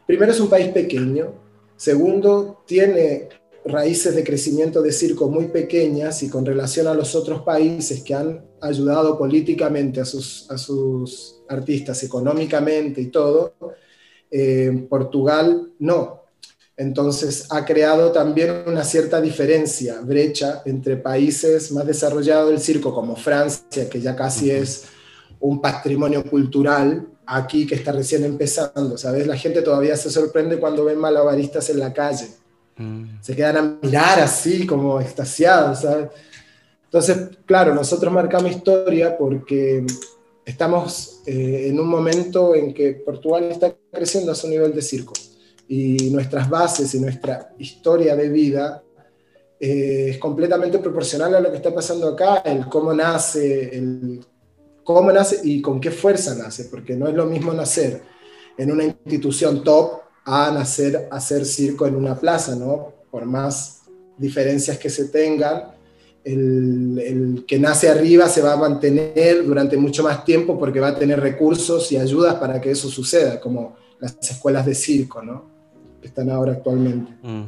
primero es un país pequeño, segundo tiene raíces de crecimiento de circo muy pequeñas y con relación a los otros países que han ayudado políticamente a sus, a sus artistas, económicamente y todo, eh, Portugal no. Entonces ha creado también una cierta diferencia, brecha entre países más desarrollados del circo como Francia, que ya casi es un patrimonio cultural, aquí que está recién empezando, ¿sabes? La gente todavía se sorprende cuando ven malabaristas en la calle Mm. Se quedan a mirar así, como extasiados, ¿sabes? Entonces, claro, nosotros marcamos historia porque estamos eh, en un momento en que Portugal está creciendo a su nivel de circo y nuestras bases y nuestra historia de vida eh, es completamente proporcional a lo que está pasando acá, el cómo nace, el cómo nace y con qué fuerza nace, porque no es lo mismo nacer en una institución top a nacer, hacer circo en una plaza, ¿no? Por más diferencias que se tengan, el, que nace arriba se va a mantener durante mucho más tiempo porque va a tener recursos y ayudas para que eso suceda, como las escuelas de circo, ¿no? Que están ahora actualmente. Mm.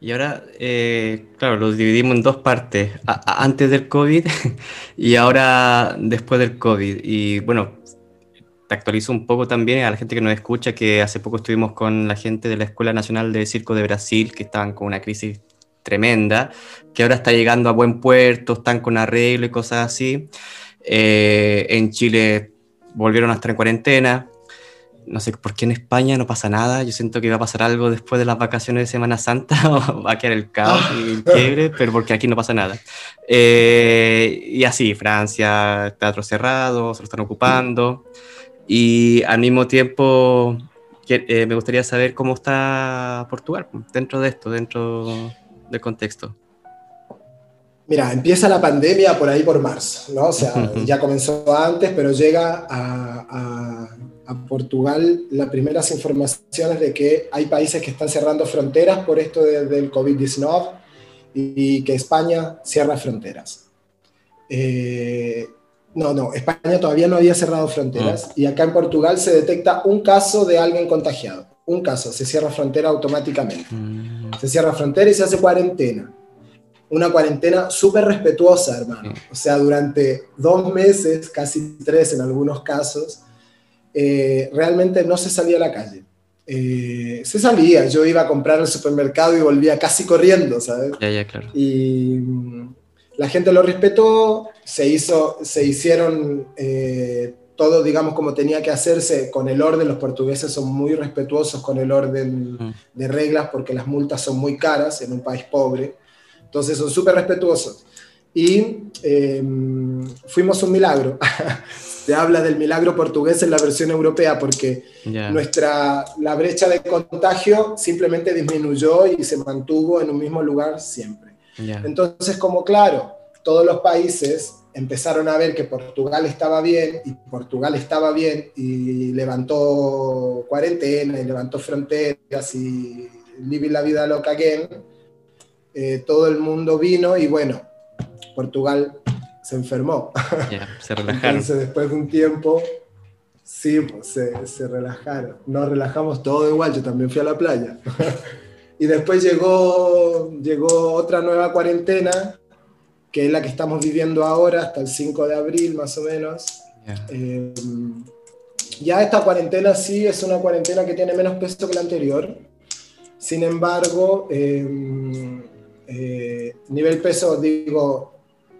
Y ahora, eh, claro, los dividimos en dos partes, antes del COVID <laughs> y ahora después del COVID. Y bueno, actualizo un poco también a la gente que nos escucha, que hace poco estuvimos con la gente de la Escuela Nacional de Circo de Brasil, que estaban con una crisis tremenda, que ahora está llegando a buen puerto, están con arreglo y cosas así. Eh, en Chile volvieron a estar en cuarentena. no sé por qué en España no pasa nada. Yo siento que va a pasar algo después de las vacaciones de Semana Santa, <laughs> va a quedar el caos y el quiebre, pero porque aquí no pasa nada. Eh, y así, Francia, teatro cerrado, se lo están ocupando. Y al mismo tiempo, eh, me gustaría saber cómo está Portugal dentro de esto, dentro del contexto. Mira, empieza la pandemia por ahí por marzo, ¿no? O sea, ya comenzó antes, pero llega a, Portugal las primeras informaciones de que hay países que están cerrando fronteras por esto del COVID-19 y, que España cierra fronteras. Eh, no, no, España todavía no había cerrado fronteras mm. y acá en Portugal se detecta un caso de alguien contagiado. Un caso, se cierra frontera automáticamente. Mm. Se cierra frontera y se hace cuarentena una cuarentena súper respetuosa, hermano. O sea, durante dos meses, casi tres en algunos casos, eh, realmente no se salía a la calle. Eh, se salía, yo iba a comprar al supermercado y volvía casi corriendo, ¿sabes? Ya, ya, claro. Y mm, la gente lo respetó, se, hizo, se hicieron eh, todo, digamos, como tenía que hacerse con el orden. Los portugueses son muy respetuosos con el orden mm. de reglas porque las multas son muy caras en un país pobre. Entonces son súper respetuosos. Y em, fuimos un milagro. <laughs> Se habla del milagro portugués en la versión europea porque nuestra, la brecha de contagio simplemente disminuyó y se mantuvo en un mismo lugar siempre. Entonces, como claro, todos los países empezaron a ver que Portugal estaba bien y Portugal estaba bien y levantó cuarentena y levantó fronteras y living la vida loca again, eh, todo el mundo vino y bueno, Portugal se enfermó. se relajaron. Entonces, después de un tiempo, sí, pues, se, se, relajaron. Nos relajamos todo igual, yo también fui a la playa. <laughs> y después llegó, llegó otra nueva cuarentena, que es la que estamos viviendo ahora, hasta el 5 de abril más o menos. Eh, ya esta cuarentena sí es una cuarentena que tiene menos peso que la anterior. Sin embargo, eh, eh, nivel peso, digo,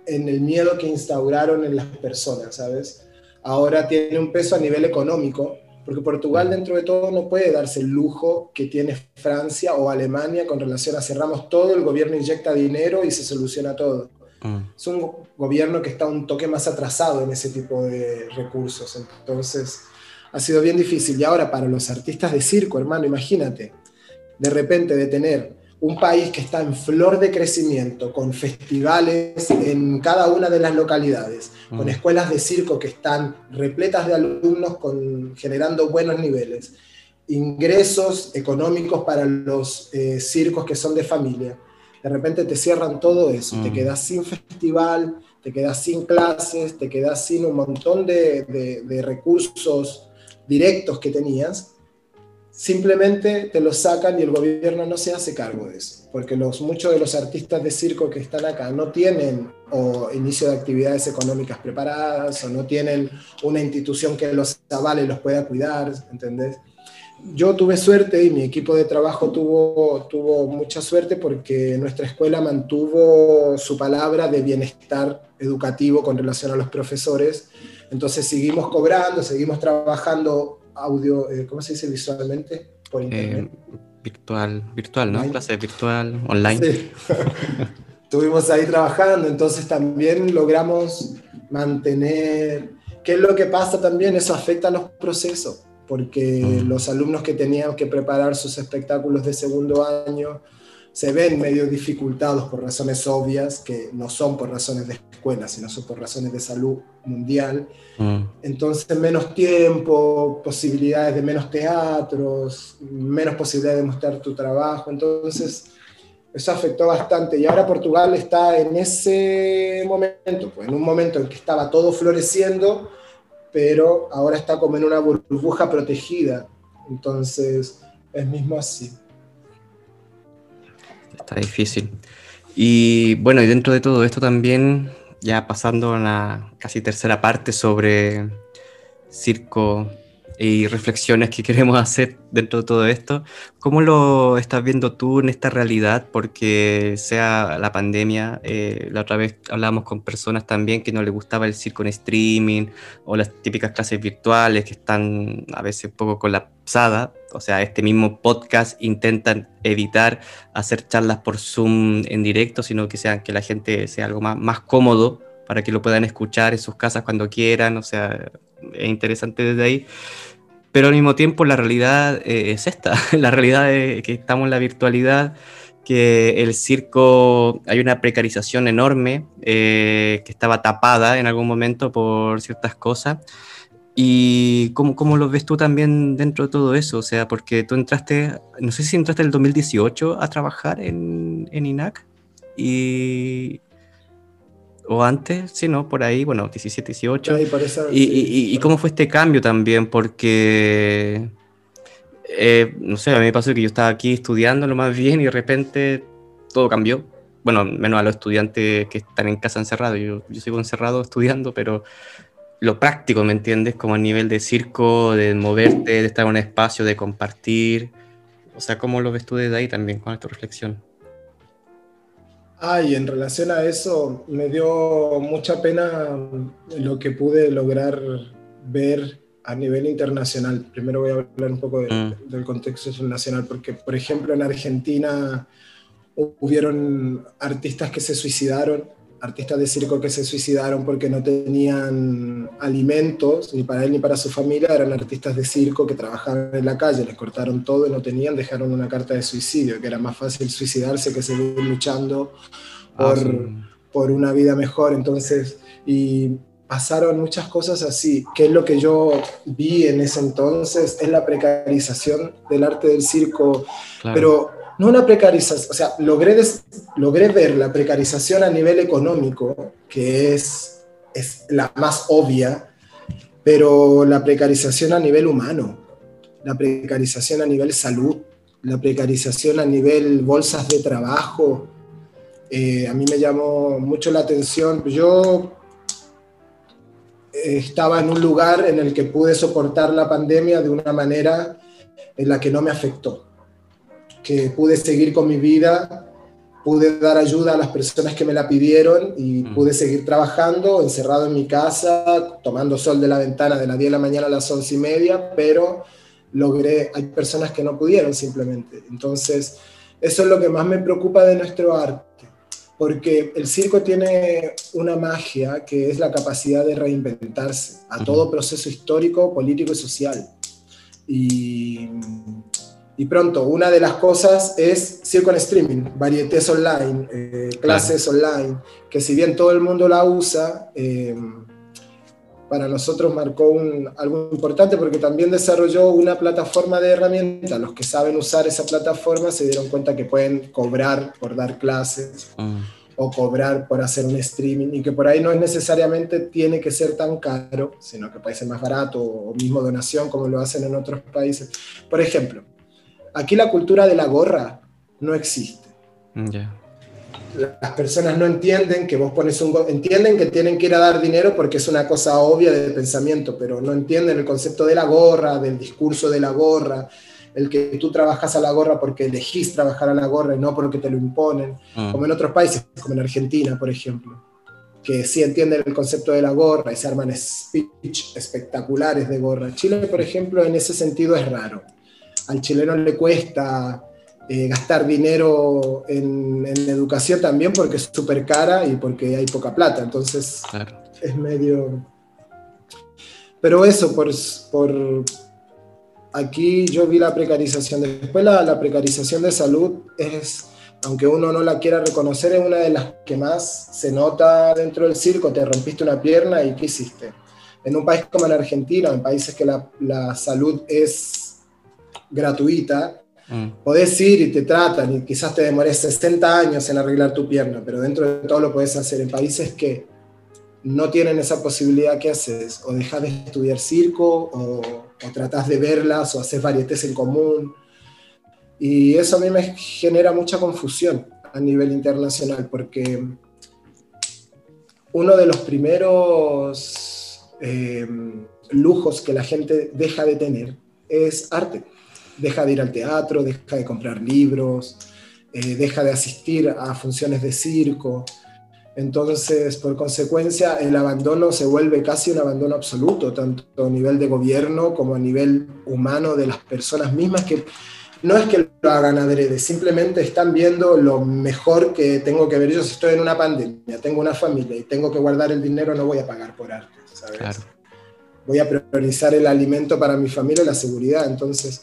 en el miedo que instauraron en las personas, ¿sabes? Ahora tiene un peso a nivel económico, porque Portugal dentro de todo no puede darse el lujo que tiene Francia o Alemania con relación a cerramos todo, el gobierno inyecta dinero y se soluciona todo. Mm. Es un gobierno que está un toque más atrasado en ese tipo de recursos, entonces ha sido bien difícil. Y ahora para los artistas de circo, hermano, imagínate, de repente de tener un país que está en flor de crecimiento, con festivales en cada una de las localidades, con mm. escuelas de circo que están repletas de alumnos con, generando buenos niveles, ingresos económicos para los eh, circos que son de familia. De repente te cierran todo eso, te mm. quedas sin festival, te quedas sin clases, te quedas sin un montón de, de recursos directos que tenías simplemente te lo sacan y el gobierno no se hace cargo de eso, porque los, muchos de los artistas de circo que están acá no tienen o inicio de actividades económicas preparadas o no tienen una institución que los avale y los pueda cuidar, ¿entendés? Yo tuve suerte y mi equipo de trabajo tuvo, tuvo mucha suerte porque nuestra escuela mantuvo su palabra de bienestar educativo con relación a los profesores. Entonces seguimos cobrando, seguimos trabajando audio, eh, ¿cómo se dice visualmente? Por eh, internet. virtual, virtual, ¿no? Clase virtual, online. Sí. <laughs> Estuvimos ahí trabajando, entonces también logramos mantener... ¿Qué es lo que pasa también? Eso afecta a los procesos, porque mm. los alumnos que tenían que preparar sus espectáculos de segundo año se ven medio dificultados por razones obvias, que no son por razones de escuela, sino son por razones de salud mundial. Mm. Entonces, menos tiempo, posibilidades de menos teatros, menos posibilidades de mostrar tu trabajo. Entonces, eso afectó bastante. Y ahora Portugal está en ese momento, pues, en un momento en que estaba todo floreciendo, pero ahora está como en una burbuja protegida. Entonces, es mismo así está difícil. Y bueno, y dentro de todo esto también, ya pasando a la casi tercera parte sobre circo y reflexiones que <laughs> queremos hacer dentro de todo esto. ¿Cómo lo estás viendo tú en esta realidad? Porque sea la pandemia, eh, la otra vez hablábamos con personas también que no les gustaba el circo en streaming o las típicas clases virtuales que están a veces un poco colapsadas. O sea, este mismo podcast intentan evitar hacer charlas por Zoom en directo, sino que sean que la gente sea algo más, más cómodo para que lo puedan escuchar en sus casas cuando quieran. O sea, es interesante desde ahí. Pero al mismo tiempo la realidad eh, es esta, <laughs> la realidad es que estamos en la virtualidad, que el circo, hay una precarización enorme, eh, que estaba tapada en algún momento por ciertas cosas. ¿Y cómo, cómo, lo ves tú también dentro de todo eso? O sea, porque tú entraste, no sé si entraste en el 2018 a trabajar en, en INAC y, o antes, sí, ¿no? Por ahí, bueno, 17, 18. y, y, cómo fue este cambio también? Porque, eh, no sé, a mí me pasó que yo estaba aquí estudiando lo más bien y de repente todo cambió. Bueno, menos a los estudiantes que están en casa encerrados. Yo, yo sigo encerrado estudiando, pero lo práctico, ¿me entiendes? Como a nivel de circo, de moverte, de estar en un espacio, de compartir. O sea, ¿cómo lo ves tú desde ahí también con esta reflexión? Ah, y en relación a eso, me dio mucha pena lo que pude lograr ver a nivel internacional. Primero voy a hablar un poco mm. del contexto nacional, porque, por ejemplo, en Argentina hubieron artistas que se suicidaron, artistas de circo que se suicidaron porque no tenían alimentos, ni para él ni para su familia, eran artistas de circo que trabajaban en la calle, les cortaron todo y no tenían, dejaron una carta de suicidio, que era más fácil suicidarse que seguir luchando por, ah, por una vida mejor. Entonces, y pasaron muchas cosas así, que es lo que yo vi en ese entonces, es la precarización del arte del circo, pero no una precarización, o sea, logré, logré ver la precarización a nivel económico, que es, es la más obvia, pero la precarización a nivel humano, la precarización a nivel salud, la precarización a nivel bolsas de trabajo, eh, a mí me llamó mucho la atención. Yo estaba en un lugar en el que pude soportar la pandemia de una manera en la que no me afectó que pude seguir con mi vida, pude dar ayuda a las personas que me la pidieron y mm. pude seguir trabajando, encerrado en mi casa, tomando sol de la ventana de las 10 de la mañana a las 11 y media, pero logré, hay personas que no pudieron simplemente. Entonces, eso es lo que más me preocupa de nuestro arte, porque el circo tiene una magia que es la capacidad de reinventarse a todo proceso histórico, político y social. Y y pronto, una de las cosas es en streaming, varietés online, eh, clases online, que si bien todo el mundo la usa, eh, para nosotros marcó un, algo importante porque también desarrolló una plataforma de herramientas. Los que saben usar esa plataforma se dieron cuenta que pueden cobrar por dar clases mm. o cobrar por hacer un streaming y que por ahí no es necesariamente tiene que ser tan caro, sino que puede ser más barato o mismo donación como lo hacen en otros países. Por ejemplo, Aquí la cultura de la gorra no existe. Las personas no entienden que vos pones un... Entienden que tienen que ir a dar dinero porque es una cosa obvia de pensamiento, pero no entienden el concepto de la gorra, del discurso de la gorra, el que tú trabajas a la gorra porque elegís trabajar a la gorra y no porque te lo imponen, ah. como en otros países, como en Argentina, por ejemplo, que sí entienden el concepto de la gorra y se arman speech espectaculares de gorra. Chile, por ejemplo, en ese sentido es raro al chileno le cuesta eh, gastar dinero en, educación también porque es súper cara y porque hay poca plata. Entonces es medio... Pero eso, por, por, aquí yo vi la precarización. Después la, la precarización de salud es, aunque uno no la quiera reconocer, es una de las que más se nota dentro del circo. Te rompiste una pierna y ¿qué hiciste? En un país como en Argentina, en países que la, la salud es gratuita, mm. podés ir y te tratan y quizás te demores 60 años en arreglar tu pierna, pero dentro de todo lo puedes hacer. En países que no tienen esa posibilidad, ¿qué haces? O dejas de estudiar circo, o, o tratás de verlas, o haces varietés en común. Y eso a mí me genera mucha confusión a nivel internacional, porque uno de los primeros eh, lujos que la gente deja de tener es arte. Deja de ir al teatro, deja de comprar libros, eh, deja de asistir a funciones de circo. Entonces, por consecuencia, el abandono se vuelve casi un abandono absoluto, tanto a nivel de gobierno como a nivel humano de las personas mismas que no es que lo hagan adrede, simplemente están viendo lo mejor que tengo que ver. Yo si estoy en una pandemia, tengo una familia y tengo que guardar el dinero, no voy a pagar por arte, ¿sabes? Voy a priorizar el alimento para mi familia y la seguridad. Entonces,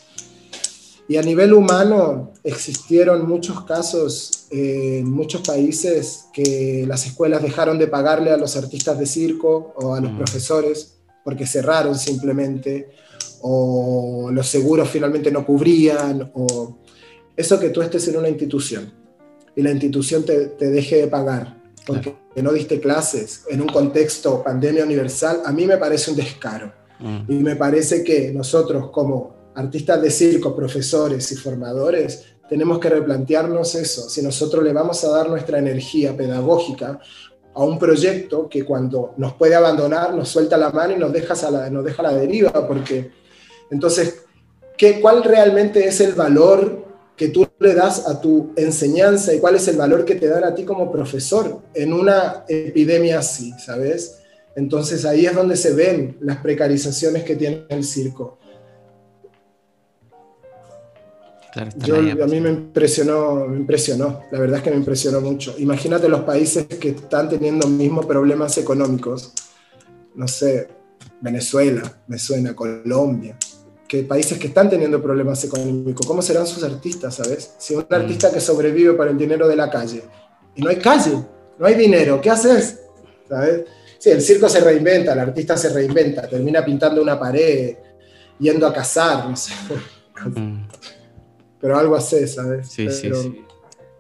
y a nivel humano, existieron muchos casos eh, en muchos países que las escuelas dejaron de pagarle a los artistas de circo o a los mm. profesores porque cerraron simplemente o los seguros finalmente no cubrían, o eso que tú estés en una institución y la institución te, te deje de pagar porque no diste clases en un contexto pandemia universal, a mí me parece un descaro. Mm. Y me parece que nosotros como artistas de circo, profesores y formadores, tenemos que replantearnos eso. Si nosotros le vamos a dar nuestra energía pedagógica a un proyecto que cuando nos puede abandonar nos suelta la mano y nos deja a la, nos deja a la deriva, porque entonces, ¿qué, ¿cuál realmente es el valor que tú le das a tu enseñanza y cuál es el valor que te dan a ti como profesor en una epidemia así, ¿sabes? Entonces ahí es donde se ven las precarizaciones que tiene el circo. Yo, a mí me impresionó, me impresionó, la verdad es que me impresionó mucho. Imagínate los países que están teniendo mismos problemas económicos, no sé, Venezuela, me suena, Colombia, que países que están teniendo problemas económicos, ¿cómo serán sus artistas, sabes? Si un artista mm. que sobrevive para el dinero de la calle y no hay calle, no hay dinero, ¿qué haces? ¿Sabes? Sí, el circo se reinventa, el artista se reinventa, termina pintando una pared, yendo a cazar, no sé. Mm. Pero algo hace, ¿sabes? Sí, sí, sí.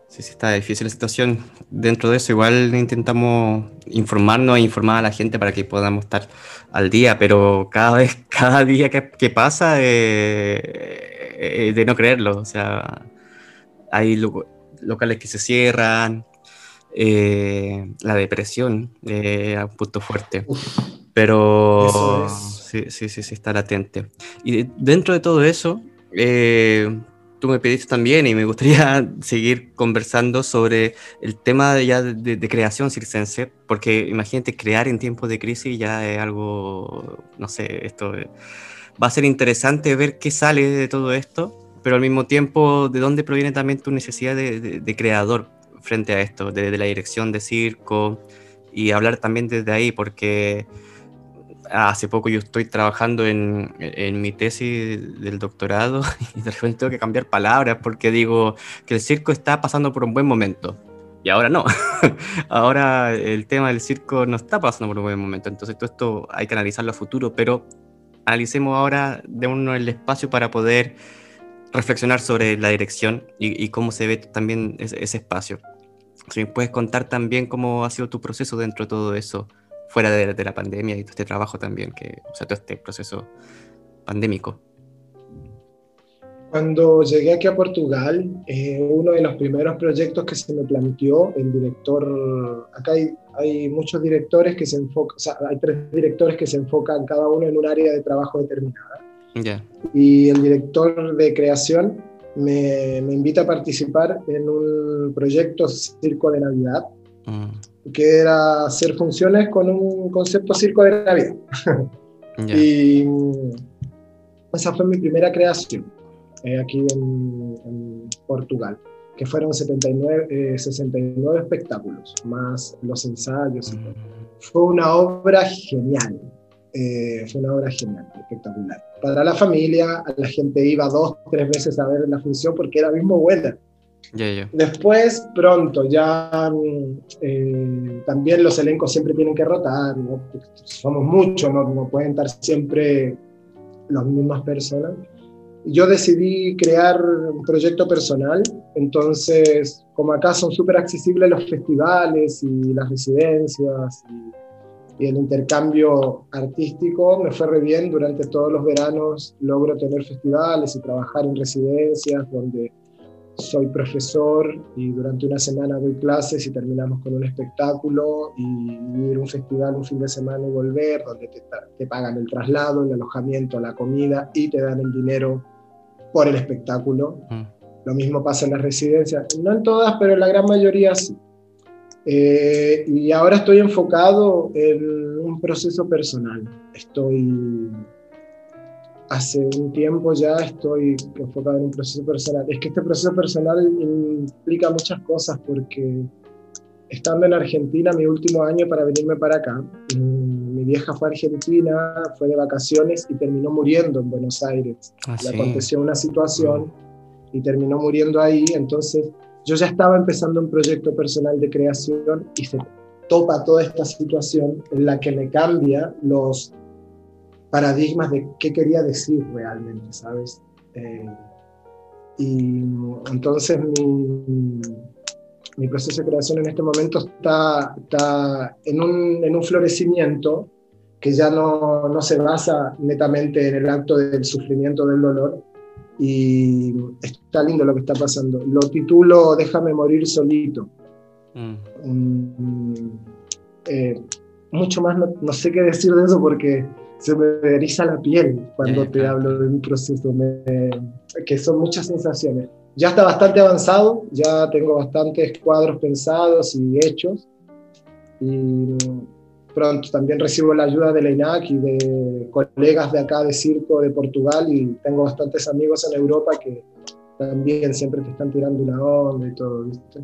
Sí, sí, está difícil la situación. Dentro de eso, igual intentamos informarnos e informar a la gente para que podamos estar al día, pero cada vez, <laughs> cada día que, pasa, eh, de no creerlo. O sea, hay locales que se cierran, eh, la depresión eh, a un punto fuerte. Pero sí, sí, sí, sí, está latente. Y dentro de todo eso, tú me pediste también y me gustaría <laughs> seguir conversando sobre el tema ya de, creación circense, porque imagínate, crear en tiempos de crisis ya es algo, no sé, esto va a ser interesante ver qué sale de todo esto, pero al mismo tiempo, ¿de dónde proviene también tu necesidad de, creador frente a esto, de, de la dirección de circo? Y hablar también desde ahí, porque hace poco yo estoy trabajando en, en, mi tesis del doctorado <laughs> y de repente tengo que cambiar palabras porque digo que el circo está pasando por un buen momento. Y ahora no. <laughs> ahora el tema del circo no está pasando por un buen momento. Entonces todo esto hay que analizarlo a futuro, pero analicemos ahora, démonos el espacio para poder reflexionar sobre la dirección y, y cómo se ve también ese, ese espacio. Si me puedes contar también cómo ha sido tu proceso dentro de todo eso fuera de, la pandemia y todo este trabajo también, que, o sea, todo este proceso pandémico. Cuando llegué aquí a Portugal, eh, uno de los primeros proyectos que se me planteó, el director, acá hay, hay muchos directores que se enfocan, o sea, hay tres directores que se enfocan cada uno en un área de trabajo determinada. Y el director de creación me, me, invita a participar en un proyecto Circo de Navidad, mm que era hacer funciones con un concepto circo de Navidad. y esa fue mi primera creación eh, aquí en, Portugal, que fueron 79, 69 eh, espectáculos, más los ensayos. Mm. Fue una obra genial. Eh, fue una obra genial, espectacular. Para la familia, la gente iba dos, tres veces a ver la función porque era mismo buena. Después, pronto, ya eh, también los elencos siempre tienen que rotar, somos muchos, ¿no? no pueden estar siempre las mismas personas. Yo decidí crear un proyecto personal, entonces, como acá son súper accesibles los festivales y las residencias y, y, el intercambio artístico, me fue re bien durante todos los veranos, logro tener festivales y trabajar en residencias donde soy profesor y durante una semana doy clases y terminamos con un espectáculo y ir a un festival un fin de semana y volver, donde te, te, pagan el traslado, el alojamiento, la comida y te dan el dinero por el espectáculo. Mm. Lo mismo pasa en las residencias, no en todas, pero en la gran mayoría sí. Eh, y ahora estoy enfocado en un proceso personal. Estoy hace un tiempo ya estoy enfocado en un proceso personal. Es que este proceso personal implica muchas cosas porque estando en Argentina mi último año para venirme para acá, mm, mi vieja fue a Argentina, fue de vacaciones y terminó muriendo en Buenos Aires. Ah, Le aconteció una situación y terminó muriendo ahí, entonces yo ya estaba empezando un proyecto personal de creación y se topa toda esta situación en la que me cambia los paradigmas de qué quería decir realmente, ¿sabes? Eh, y entonces mi, mi, proceso de creación en este momento está, está en, un, en, un, florecimiento que ya no, no, se basa netamente en el acto del sufrimiento del dolor. Y está lindo lo que está pasando. Lo titulo Déjame morir solito. Mm. Eh, mucho más no, no, sé qué decir de eso porque se me eriza la piel cuando te hablo de un proceso, que son muchas sensaciones. Ya está bastante avanzado, ya tengo bastantes cuadros pensados y hechos. Y pronto también recibo la ayuda de la INAC y de colegas de acá de Circo de Portugal y tengo bastantes amigos en Europa que también siempre te están tirando una onda y todo, ¿viste?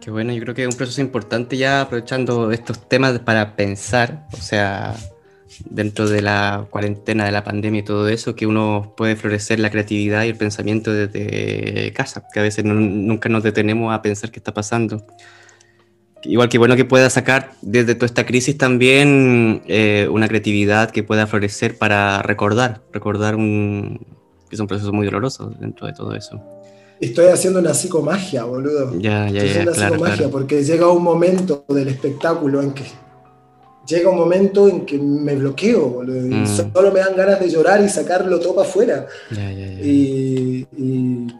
Qué bueno, yo creo que es un proceso importante ya aprovechando estos temas para pensar, o sea, dentro de la cuarentena, de la pandemia y todo eso, que uno puede florecer la creatividad y el pensamiento desde casa, que a veces nunca nos detenemos a pensar qué está pasando. Igual que bueno que pueda sacar desde toda esta crisis también eh, una creatividad que pueda florecer para recordar, recordar un, que es un proceso muy doloroso dentro de todo eso. Estoy haciendo una psicomagia, boludo. Ya, ya, Estoy ya. Una psicomagia porque llega un momento del espectáculo en que llega un momento en que me bloqueo, boludo, y mm. solo me dan ganas de llorar y sacarlo todo para afuera. Y,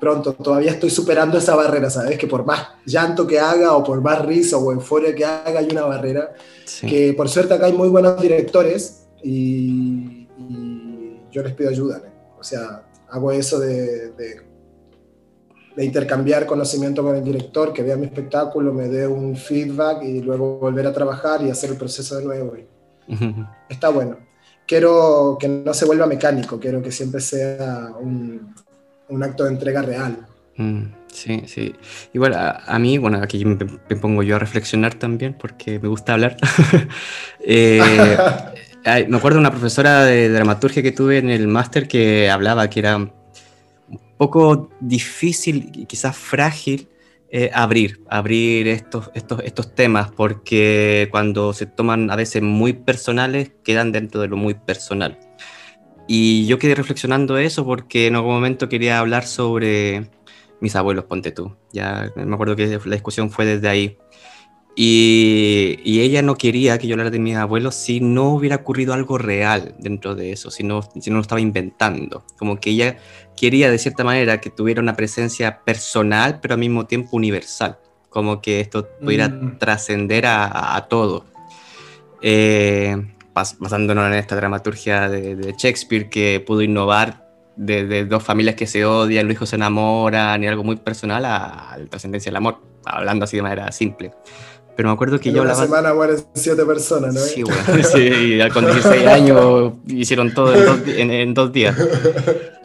pronto, todavía estoy superando esa barrera, ¿sabes? Que por más llanto que haga o por más risa o euforia que haga, hay una barrera. Que por suerte acá hay muy buenos directores y, yo les pido ayuda. ¿eh? O sea, hago eso de de intercambiar conocimiento con el director, que vea mi espectáculo, me dé un feedback y luego volver a trabajar y hacer el proceso de nuevo. Está bueno. Quiero que no se vuelva mecánico, quiero que siempre sea un, un acto de entrega real. Mm, sí, sí. Igual a, mí, bueno, aquí me, pongo yo a reflexionar también porque me gusta hablar. <laughs> eh, <laughs> me acuerdo de una profesora de dramaturgia que tuve en el máster que hablaba que era poco difícil y quizás frágil eh, abrir, abrir estos, estos, estos temas, porque cuando se toman a veces muy personales, quedan dentro de lo muy personal. Y yo quedé reflexionando eso porque en algún momento quería hablar sobre mis abuelos, ponte tú. Ya me acuerdo que la discusión fue desde ahí. Y, ella no quería que yo hablara de mis abuelos si no hubiera ocurrido algo real dentro de eso, si no, si no lo estaba inventando. Como que ella quería de cierta manera que tuviera una presencia personal, pero al mismo tiempo universal. Como que esto pudiera mm. trascender a, todo. Eh, basándonos en esta dramaturgia de, Shakespeare que pudo innovar de, dos familias que se odian, los hijos se enamoran y algo muy personal a, a la trascendencia del amor, hablando así de manera simple. Pero me acuerdo que en yo una semana mueren siete personas, ¿no? Sí, <laughs> bueno, sí, y con 16 años hicieron todo en dos, días.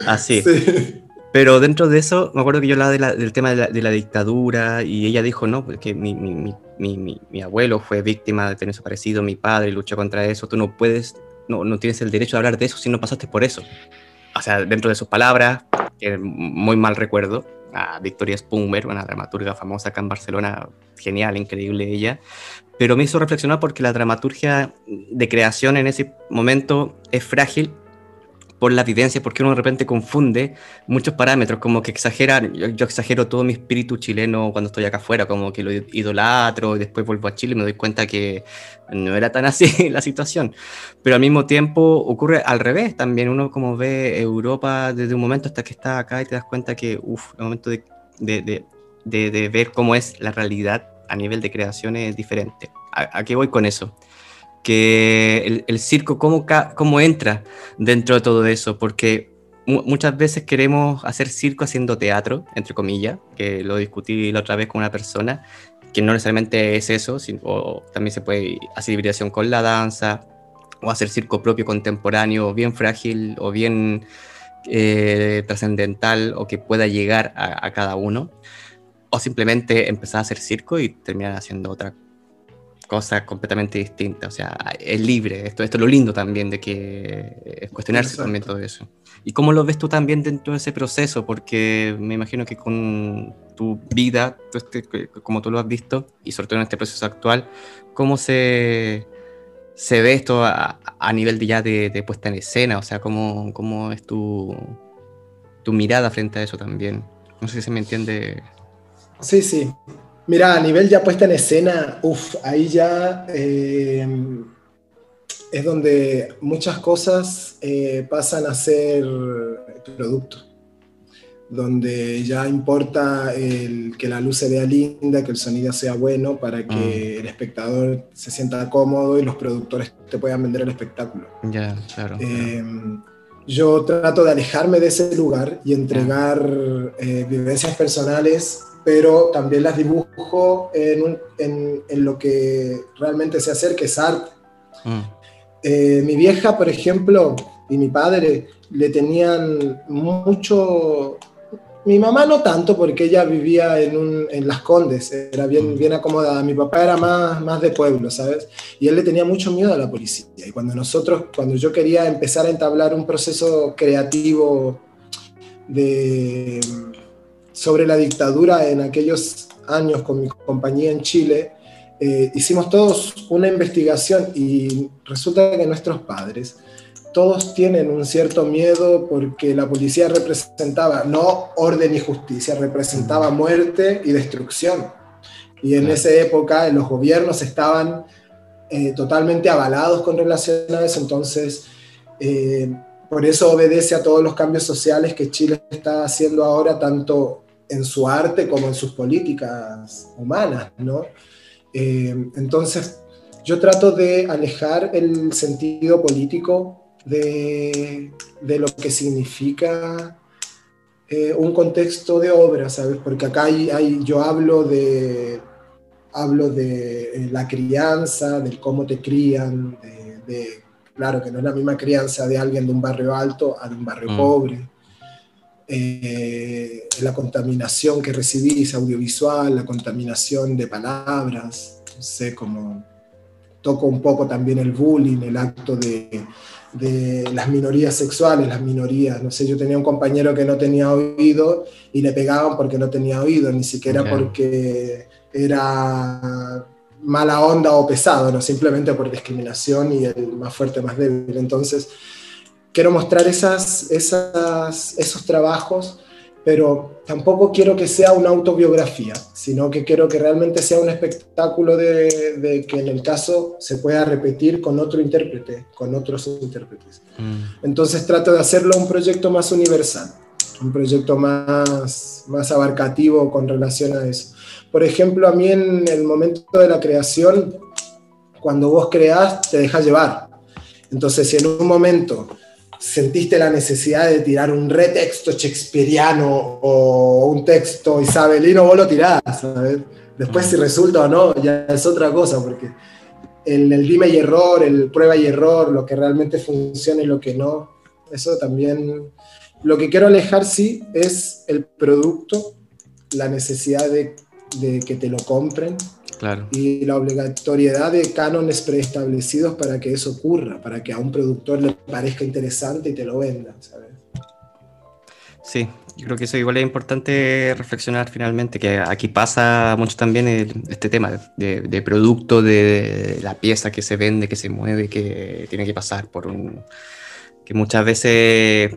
Así. Sí. Pero dentro de eso, me acuerdo que yo hablaba del tema de la, dictadura y ella dijo, no, porque mi, mi, mi, mi, abuelo fue víctima de tener eso parecido, mi padre luchó contra eso, tú no puedes, no, no tienes el derecho de hablar de eso si no pasaste por eso. O sea, dentro de sus palabras, que muy mal recuerdo, a Victoria Spumber, una dramaturga famosa acá en Barcelona, genial, increíble ella, pero me hizo reflexionar porque la dramaturgia de creación en ese momento es frágil por la vivencia, porque uno de repente confunde muchos parámetros, como que exagera, yo, exagero todo mi espíritu chileno cuando estoy acá afuera, como que lo idolatro y después vuelvo a Chile y me doy cuenta que no era tan <laughs> así la situación. Pero al mismo tiempo ocurre al revés también, uno como ve Europa desde un momento hasta que está acá y te das cuenta que, el momento de de, ver cómo es la realidad a nivel de creaciones diferente. ¿A, qué voy con eso? Que el, circo, ¿cómo, ¿cómo entra dentro de todo eso? Porque muchas veces queremos hacer circo haciendo teatro, entre comillas, que lo discutí la otra vez con una persona, que no necesariamente es eso, sino, también se puede hacer hibridación con la danza, o hacer circo propio contemporáneo, bien frágil o bien eh, trascendental, o que pueda llegar a, cada uno, o simplemente empezar a hacer circo y terminar haciendo otra cosa completamente distinta. O sea, es libre. Esto, esto es lo lindo también de que es cuestionarse también todo eso. ¿Y cómo lo ves tú también dentro de ese proceso? Porque me imagino que con tu vida, este, como tú lo has visto, y sobre todo en este proceso actual, ¿cómo se, se ve esto a, nivel de ya de, puesta en escena? O sea, ¿cómo, cómo es tu, tu mirada frente a eso también? No sé si se me entiende. Sí, sí. Mira, a nivel ya puesta en escena, uff, ahí ya... Eh, es donde muchas cosas eh, pasan a ser producto, donde ya importa el, que la luz se vea linda, que el sonido sea bueno para que mm. el espectador se sienta cómodo y los productores te puedan vender el espectáculo. Ya, claro. Eh, yo trato de alejarme de ese lugar y entregar eh, vivencias personales pero también las dibujo en, en, lo que realmente sé hacer, que es arte. Mm. Eh, mi vieja, por ejemplo, y mi padre le tenían mucho... Mi mamá no tanto porque ella vivía en, en Las Condes, era bien, bien acomodada. Mi papá era más, más de pueblo, ¿sabes? Y él le tenía mucho miedo a la policía. Y cuando nosotros, cuando yo quería empezar a entablar un proceso creativo de, sobre la dictadura en aquellos años con mi compañía en Chile, eh, hicimos todos una investigación y resulta que nuestros padres todos tienen un cierto miedo porque la policía representaba no orden y justicia, representaba muerte y destrucción. Y en esa época los gobiernos estaban eh, totalmente avalados con relación a eso, entonces eh, por eso obedece a todos los cambios sociales que Chile está haciendo ahora, tanto en su arte como en sus políticas humanas, ¿no? Eh, entonces, yo trato de alejar el sentido político de, lo que significa eh, un contexto de obra, ¿sabes? Porque acá hay, yo hablo de, hablo de eh, la crianza, del cómo te crían, de, claro que no es la misma crianza de alguien de un barrio alto a de un barrio mm. pobre. Eh, la contaminación que recibís audiovisual, la contaminación de palabras, no sé, como toco un poco también el bullying, el acto de, de las minorías sexuales, las minorías, no sé, yo tenía un compañero que no tenía oído y le pegaban porque no tenía oído, ni siquiera porque era mala onda o pesado, no simplemente por discriminación y el más fuerte, más débil. Entonces, quiero mostrar esas, esas, esos trabajos, pero tampoco quiero que sea una autobiografía, sino que quiero que realmente sea un espectáculo de, que en el caso se pueda repetir con otro intérprete, con otros intérpretes. Mm. Entonces trato de hacerlo un proyecto más universal, un proyecto más, más abarcativo con relación a eso. Por ejemplo, a mí en el momento de la creación, cuando vos creás, te dejas llevar. Entonces, si en un momento sentiste la necesidad de tirar un retexto shakespeariano o un texto isabelino, vos lo tirás, ¿sabes? Después si resulta o no, ya es otra cosa, porque el, el dime y error, el prueba y error, lo que realmente funciona y lo que no, eso también... Lo que quiero alejar, sí, es el producto, la necesidad de, de que te lo compren, y la obligatoriedad de cánones preestablecidos para que eso ocurra, para que a un productor le parezca interesante y te lo venda, ¿sabes? Sí, yo creo que eso igual es importante reflexionar finalmente, que aquí pasa mucho también este tema de, de, producto, de, la pieza que se vende, que se mueve, que tiene que pasar por un... que muchas veces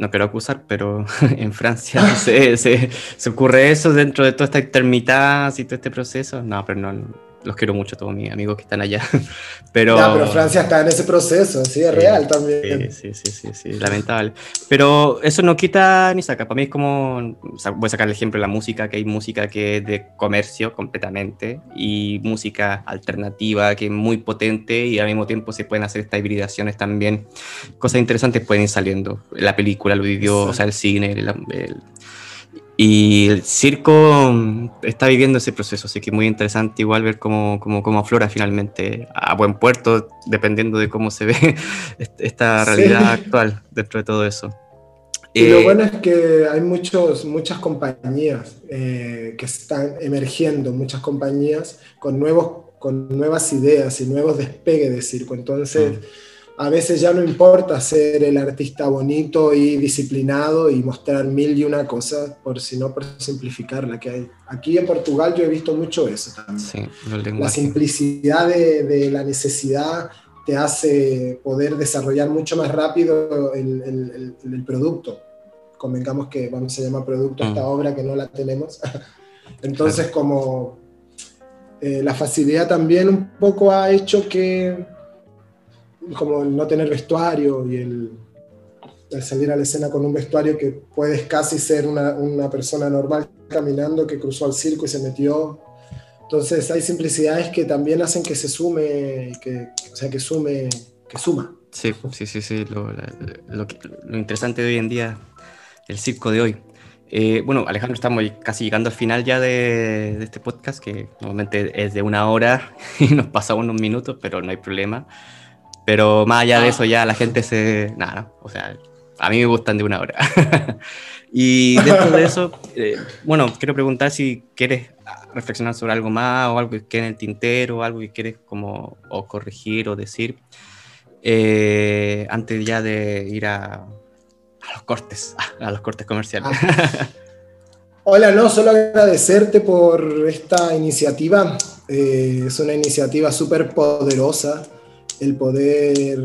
no quiero acusar, pero <laughs> en Francia se, se, ocurre eso dentro de toda esta intermitancia y todo este proceso. No, pero no, los quiero mucho, todos mis amigos que están allá. <laughs> Pero, pero Francia está en ese proceso, sí, es real también. Sí, sí, sí, sí, lamentable. Pero eso no quita ni saca. Para mí es como, voy a sacar el ejemplo de la música, que hay música que es de comercio completamente y música alternativa que es muy potente y al mismo tiempo se pueden hacer estas hibridaciones también. Cosas interesantes pueden ir saliendo. La película lo vivió, o sea, el cine, el, y el circo mm, está viviendo ese proceso, así que muy interesante igual ver cómo, cómo, cómo, aflora finalmente a buen puerto, dependiendo de cómo se <laughs> ve esta realidad actual dentro de todo eso. Y lo eh, bueno es que hay muchos, muchas compañías eh, que están emergiendo, muchas compañías con, nuevos, con nuevas ideas y nuevos despegues de circo. Entonces... Mm a veces ya no importa ser el artista bonito y disciplinado y mostrar mil y una cosas, por sino por simplificarla que hay. Aquí en Portugal yo he visto mucho eso también. la simplicidad de, la necesidad te hace poder desarrollar mucho más rápido el, producto. Convengamos que vamos a llamar producto a esta mm. obra que no la tenemos. <laughs> Entonces, como eh, la facilidad también un poco ha hecho que como el no tener vestuario y el, salir a la escena con un vestuario que puedes casi ser una, una, persona normal caminando que cruzó al circo y se metió. Entonces hay simplicidades que también hacen que se sume, que, o sea, que sume, que suma. Sí, sí, sí, sí. Lo, lo, lo interesante de hoy en día, el circo de hoy. Eh, bueno, Alejandro, estamos casi llegando al final ya de, de, este podcast, que normalmente es de una hora <laughs> y nos pasamos unos minutos, pero no hay problema. Pero más allá de eso, ya la gente se. Nada, o sea, a mí me gustan de una hora. <laughs> y dentro de eso, eh, bueno, quiero preguntar si quieres reflexionar sobre algo más o algo que quede en el tintero, o algo que quieres como o corregir o decir. Eh, antes ya de ir a, a los cortes, <laughs> a los cortes comerciales. Ah. <laughs> Hola, no, solo agradecerte por esta iniciativa. Eh, es una iniciativa súper poderosa el poder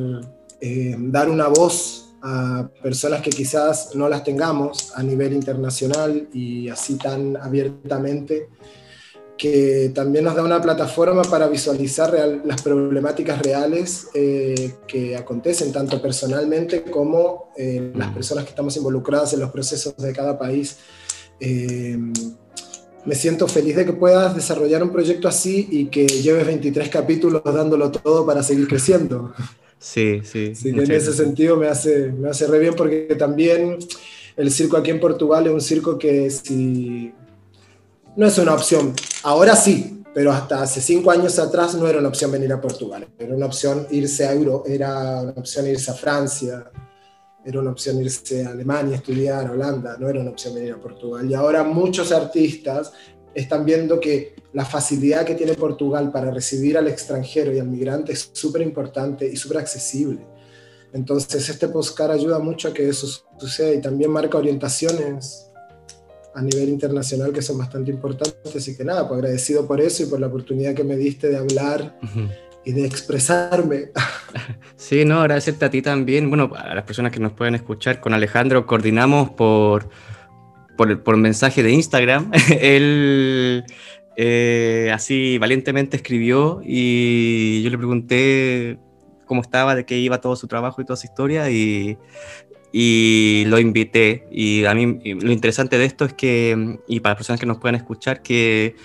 eh, dar una voz a personas que quizás no las tengamos a nivel internacional y así tan abiertamente, que también nos da una plataforma para visualizar las problemáticas reales eh, que acontecen, tanto personalmente como eh, las personas que estamos involucradas en los procesos de cada país me siento feliz de que puedas desarrollar un proyecto así y que lleves 23 capítulos dándolo todo para seguir creciendo. Sí, sí. Así que en ese sentido me hace, me hace re bien porque también el circo aquí en Portugal es un circo que si no es una opción. Ahora sí, pero hasta hace cinco años atrás no era una opción venir a Portugal. Era una opción irse a Euro, era una opción irse a Francia, era una opción irse a Alemania, estudiar, Holanda, no era una opción venir a Portugal. Y ahora muchos artistas están viendo que la facilidad que tiene Portugal para recibir al extranjero y al migrante es súper importante y súper accesible. Entonces este postcard ayuda mucho a que eso suceda y también marca orientaciones a nivel internacional que son bastante importantes. Así que nada, pues agradecido por eso y por la oportunidad que me diste de hablar y de expresarme. <laughs> Sí, no, agradecerte a ti también. Bueno, a las personas que nos pueden escuchar, con Alejandro coordinamos por, por, por mensaje de Instagram. <laughs> Él eh, así valientemente escribió y yo le pregunté cómo estaba, de qué iba todo su trabajo y toda su historia y, y lo invité. Y a mí lo interesante de esto es que, y para las personas que nos puedan escuchar, que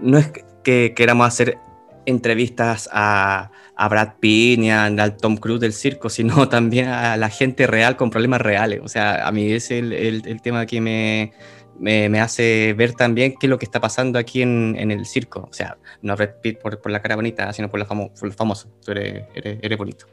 no es que queramos hacer entrevistas a, a Brad Pitt ni a, al Tom Cruise del circo, <laughs> sino también a la gente real con problemas reales. O sea, a mí es el, el, tema que me, me, me, hace ver también qué es lo que está pasando aquí en, en el circo. O sea, no Brad Pitt por, por la cara bonita, sino por, la famo, por lo famoso. Tú eres, eres, eres bonito.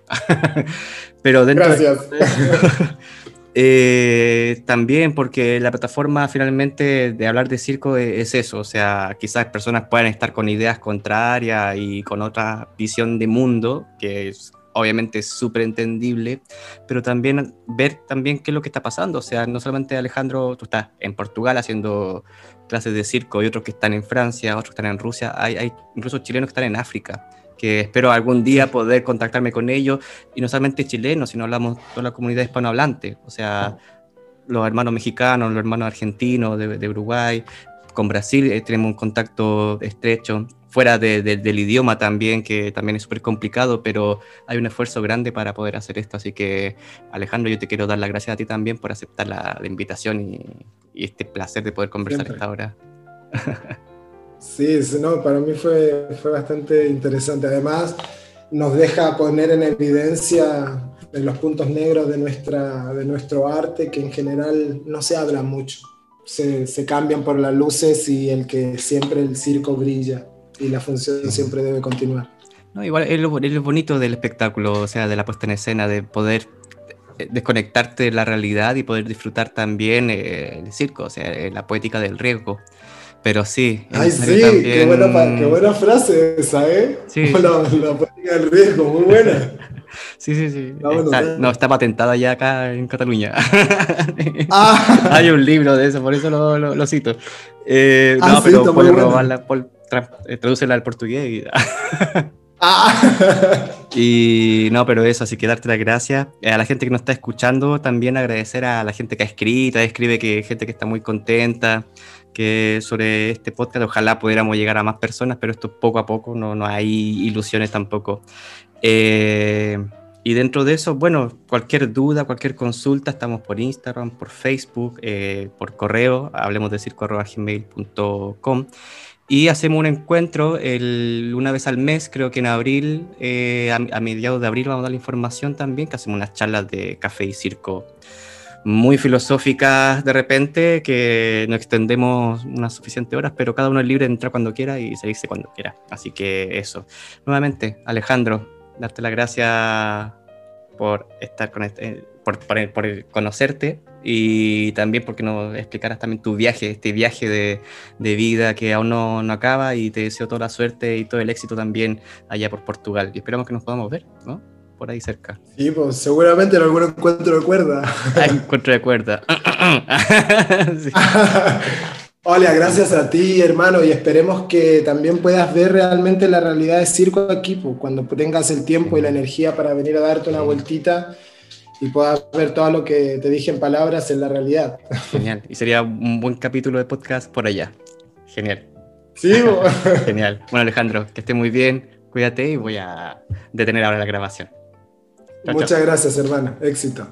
<laughs> Pero dentro Gracias. De, <laughs> Eh, también porque la plataforma finalmente de hablar de circo e-, es, eso, o sea, quizás personas puedan estar con ideas contrarias y con otra visión de mundo, que es obviamente súper entendible, pero también ver también qué es lo que está pasando, o sea, no solamente Alejandro, tú estás en Portugal haciendo clases de circo y otros que están en Francia, otros que están en Rusia, hay, hay incluso chilenos que están en África que espero algún día poder contactarme con ellos, y no solamente chilenos, sino hablamos toda la comunidad hispanohablante, o sea, los hermanos mexicanos, los hermanos argentinos de, Uruguay, con Brasil eh, tenemos un contacto estrecho, fuera del idioma también, que también es súper complicado, pero hay un esfuerzo grande para poder hacer esto. Así que, Alejandro, yo te quiero dar las gracias a ti también por aceptar la, invitación y, este placer de poder conversar esta hora. <laughs> sí, no, para mí fue, fue bastante interesante. Además, nos deja poner en evidencia en los puntos negros de, nuestra, de nuestro arte que en general no se habla mucho. Se, se, cambian por las luces y el que siempre el circo brilla y la función siempre debe continuar. No, igual es lo, es lo, bonito del espectáculo, o sea, de la puesta en escena, de poder eh, desconectarte de la realidad y poder disfrutar también eh, el circo, o sea, eh, la poética del riesgo. Pero sí. Ay, sí, qué, buena, qué, buena, frase esa, ¿eh? Sí. La, la poética del riesgo, muy buena. <laughs> Sí, sí, sí. no, está patentada ya acá en Cataluña. <laughs> Ah. <laughs> Hay un libro de eso, por eso lo, lo, cito. Eh, ah, no, pero puedes robarla, eh, tradúcela al portugués. Y... ah. y no, pero eso, así que darte las gracias. A la gente que nos está escuchando, también agradecer a la gente que ha escrito, escribe que gente que está muy contenta que sobre este podcast ojalá pudiéramos llegar a más personas, pero esto poco a poco, no, no hay ilusiones tampoco. Eh, y dentro de eso, bueno, cualquier duda, cualquier consulta, estamos por Instagram, por Facebook, eh, por correo, hablemos de circo.gmail.com y hacemos un encuentro el, una vez al mes, creo que en abril, eh, a, mediados de abril vamos a dar la información también, que hacemos unas charlas de café y circo muy filosóficas de repente, que no extendemos unas suficientes horas, pero cada uno es libre de entrar cuando quiera y salirse cuando quiera. Así que eso. Nuevamente, Alejandro, darte las gracias por estar con este, por, por, conocerte y también porque nos explicaras también tu viaje, este viaje de, de vida que aún no, no, acaba y te deseo toda la suerte y todo el éxito también allá por Portugal y esperamos que nos podamos ver, ¿no? Por ahí cerca. Sí, pues seguramente en algún encuentro de cuerda. Ah, encuentro de cuerda. <laughs> sí. Hola, gracias a ti, hermano, y esperemos que también puedas ver realmente la realidad de circo aquí, pues, cuando tengas el tiempo y la energía para venir a darte una vueltita y puedas ver todo lo que te dije en palabras en la realidad. Genial, y sería un buen capítulo de podcast por allá. Genial. Sí, <laughs> genial. Bueno, Alejandro, que esté muy bien, cuídate y voy a detener ahora la grabación. Muchas gracias, hermano. Éxito.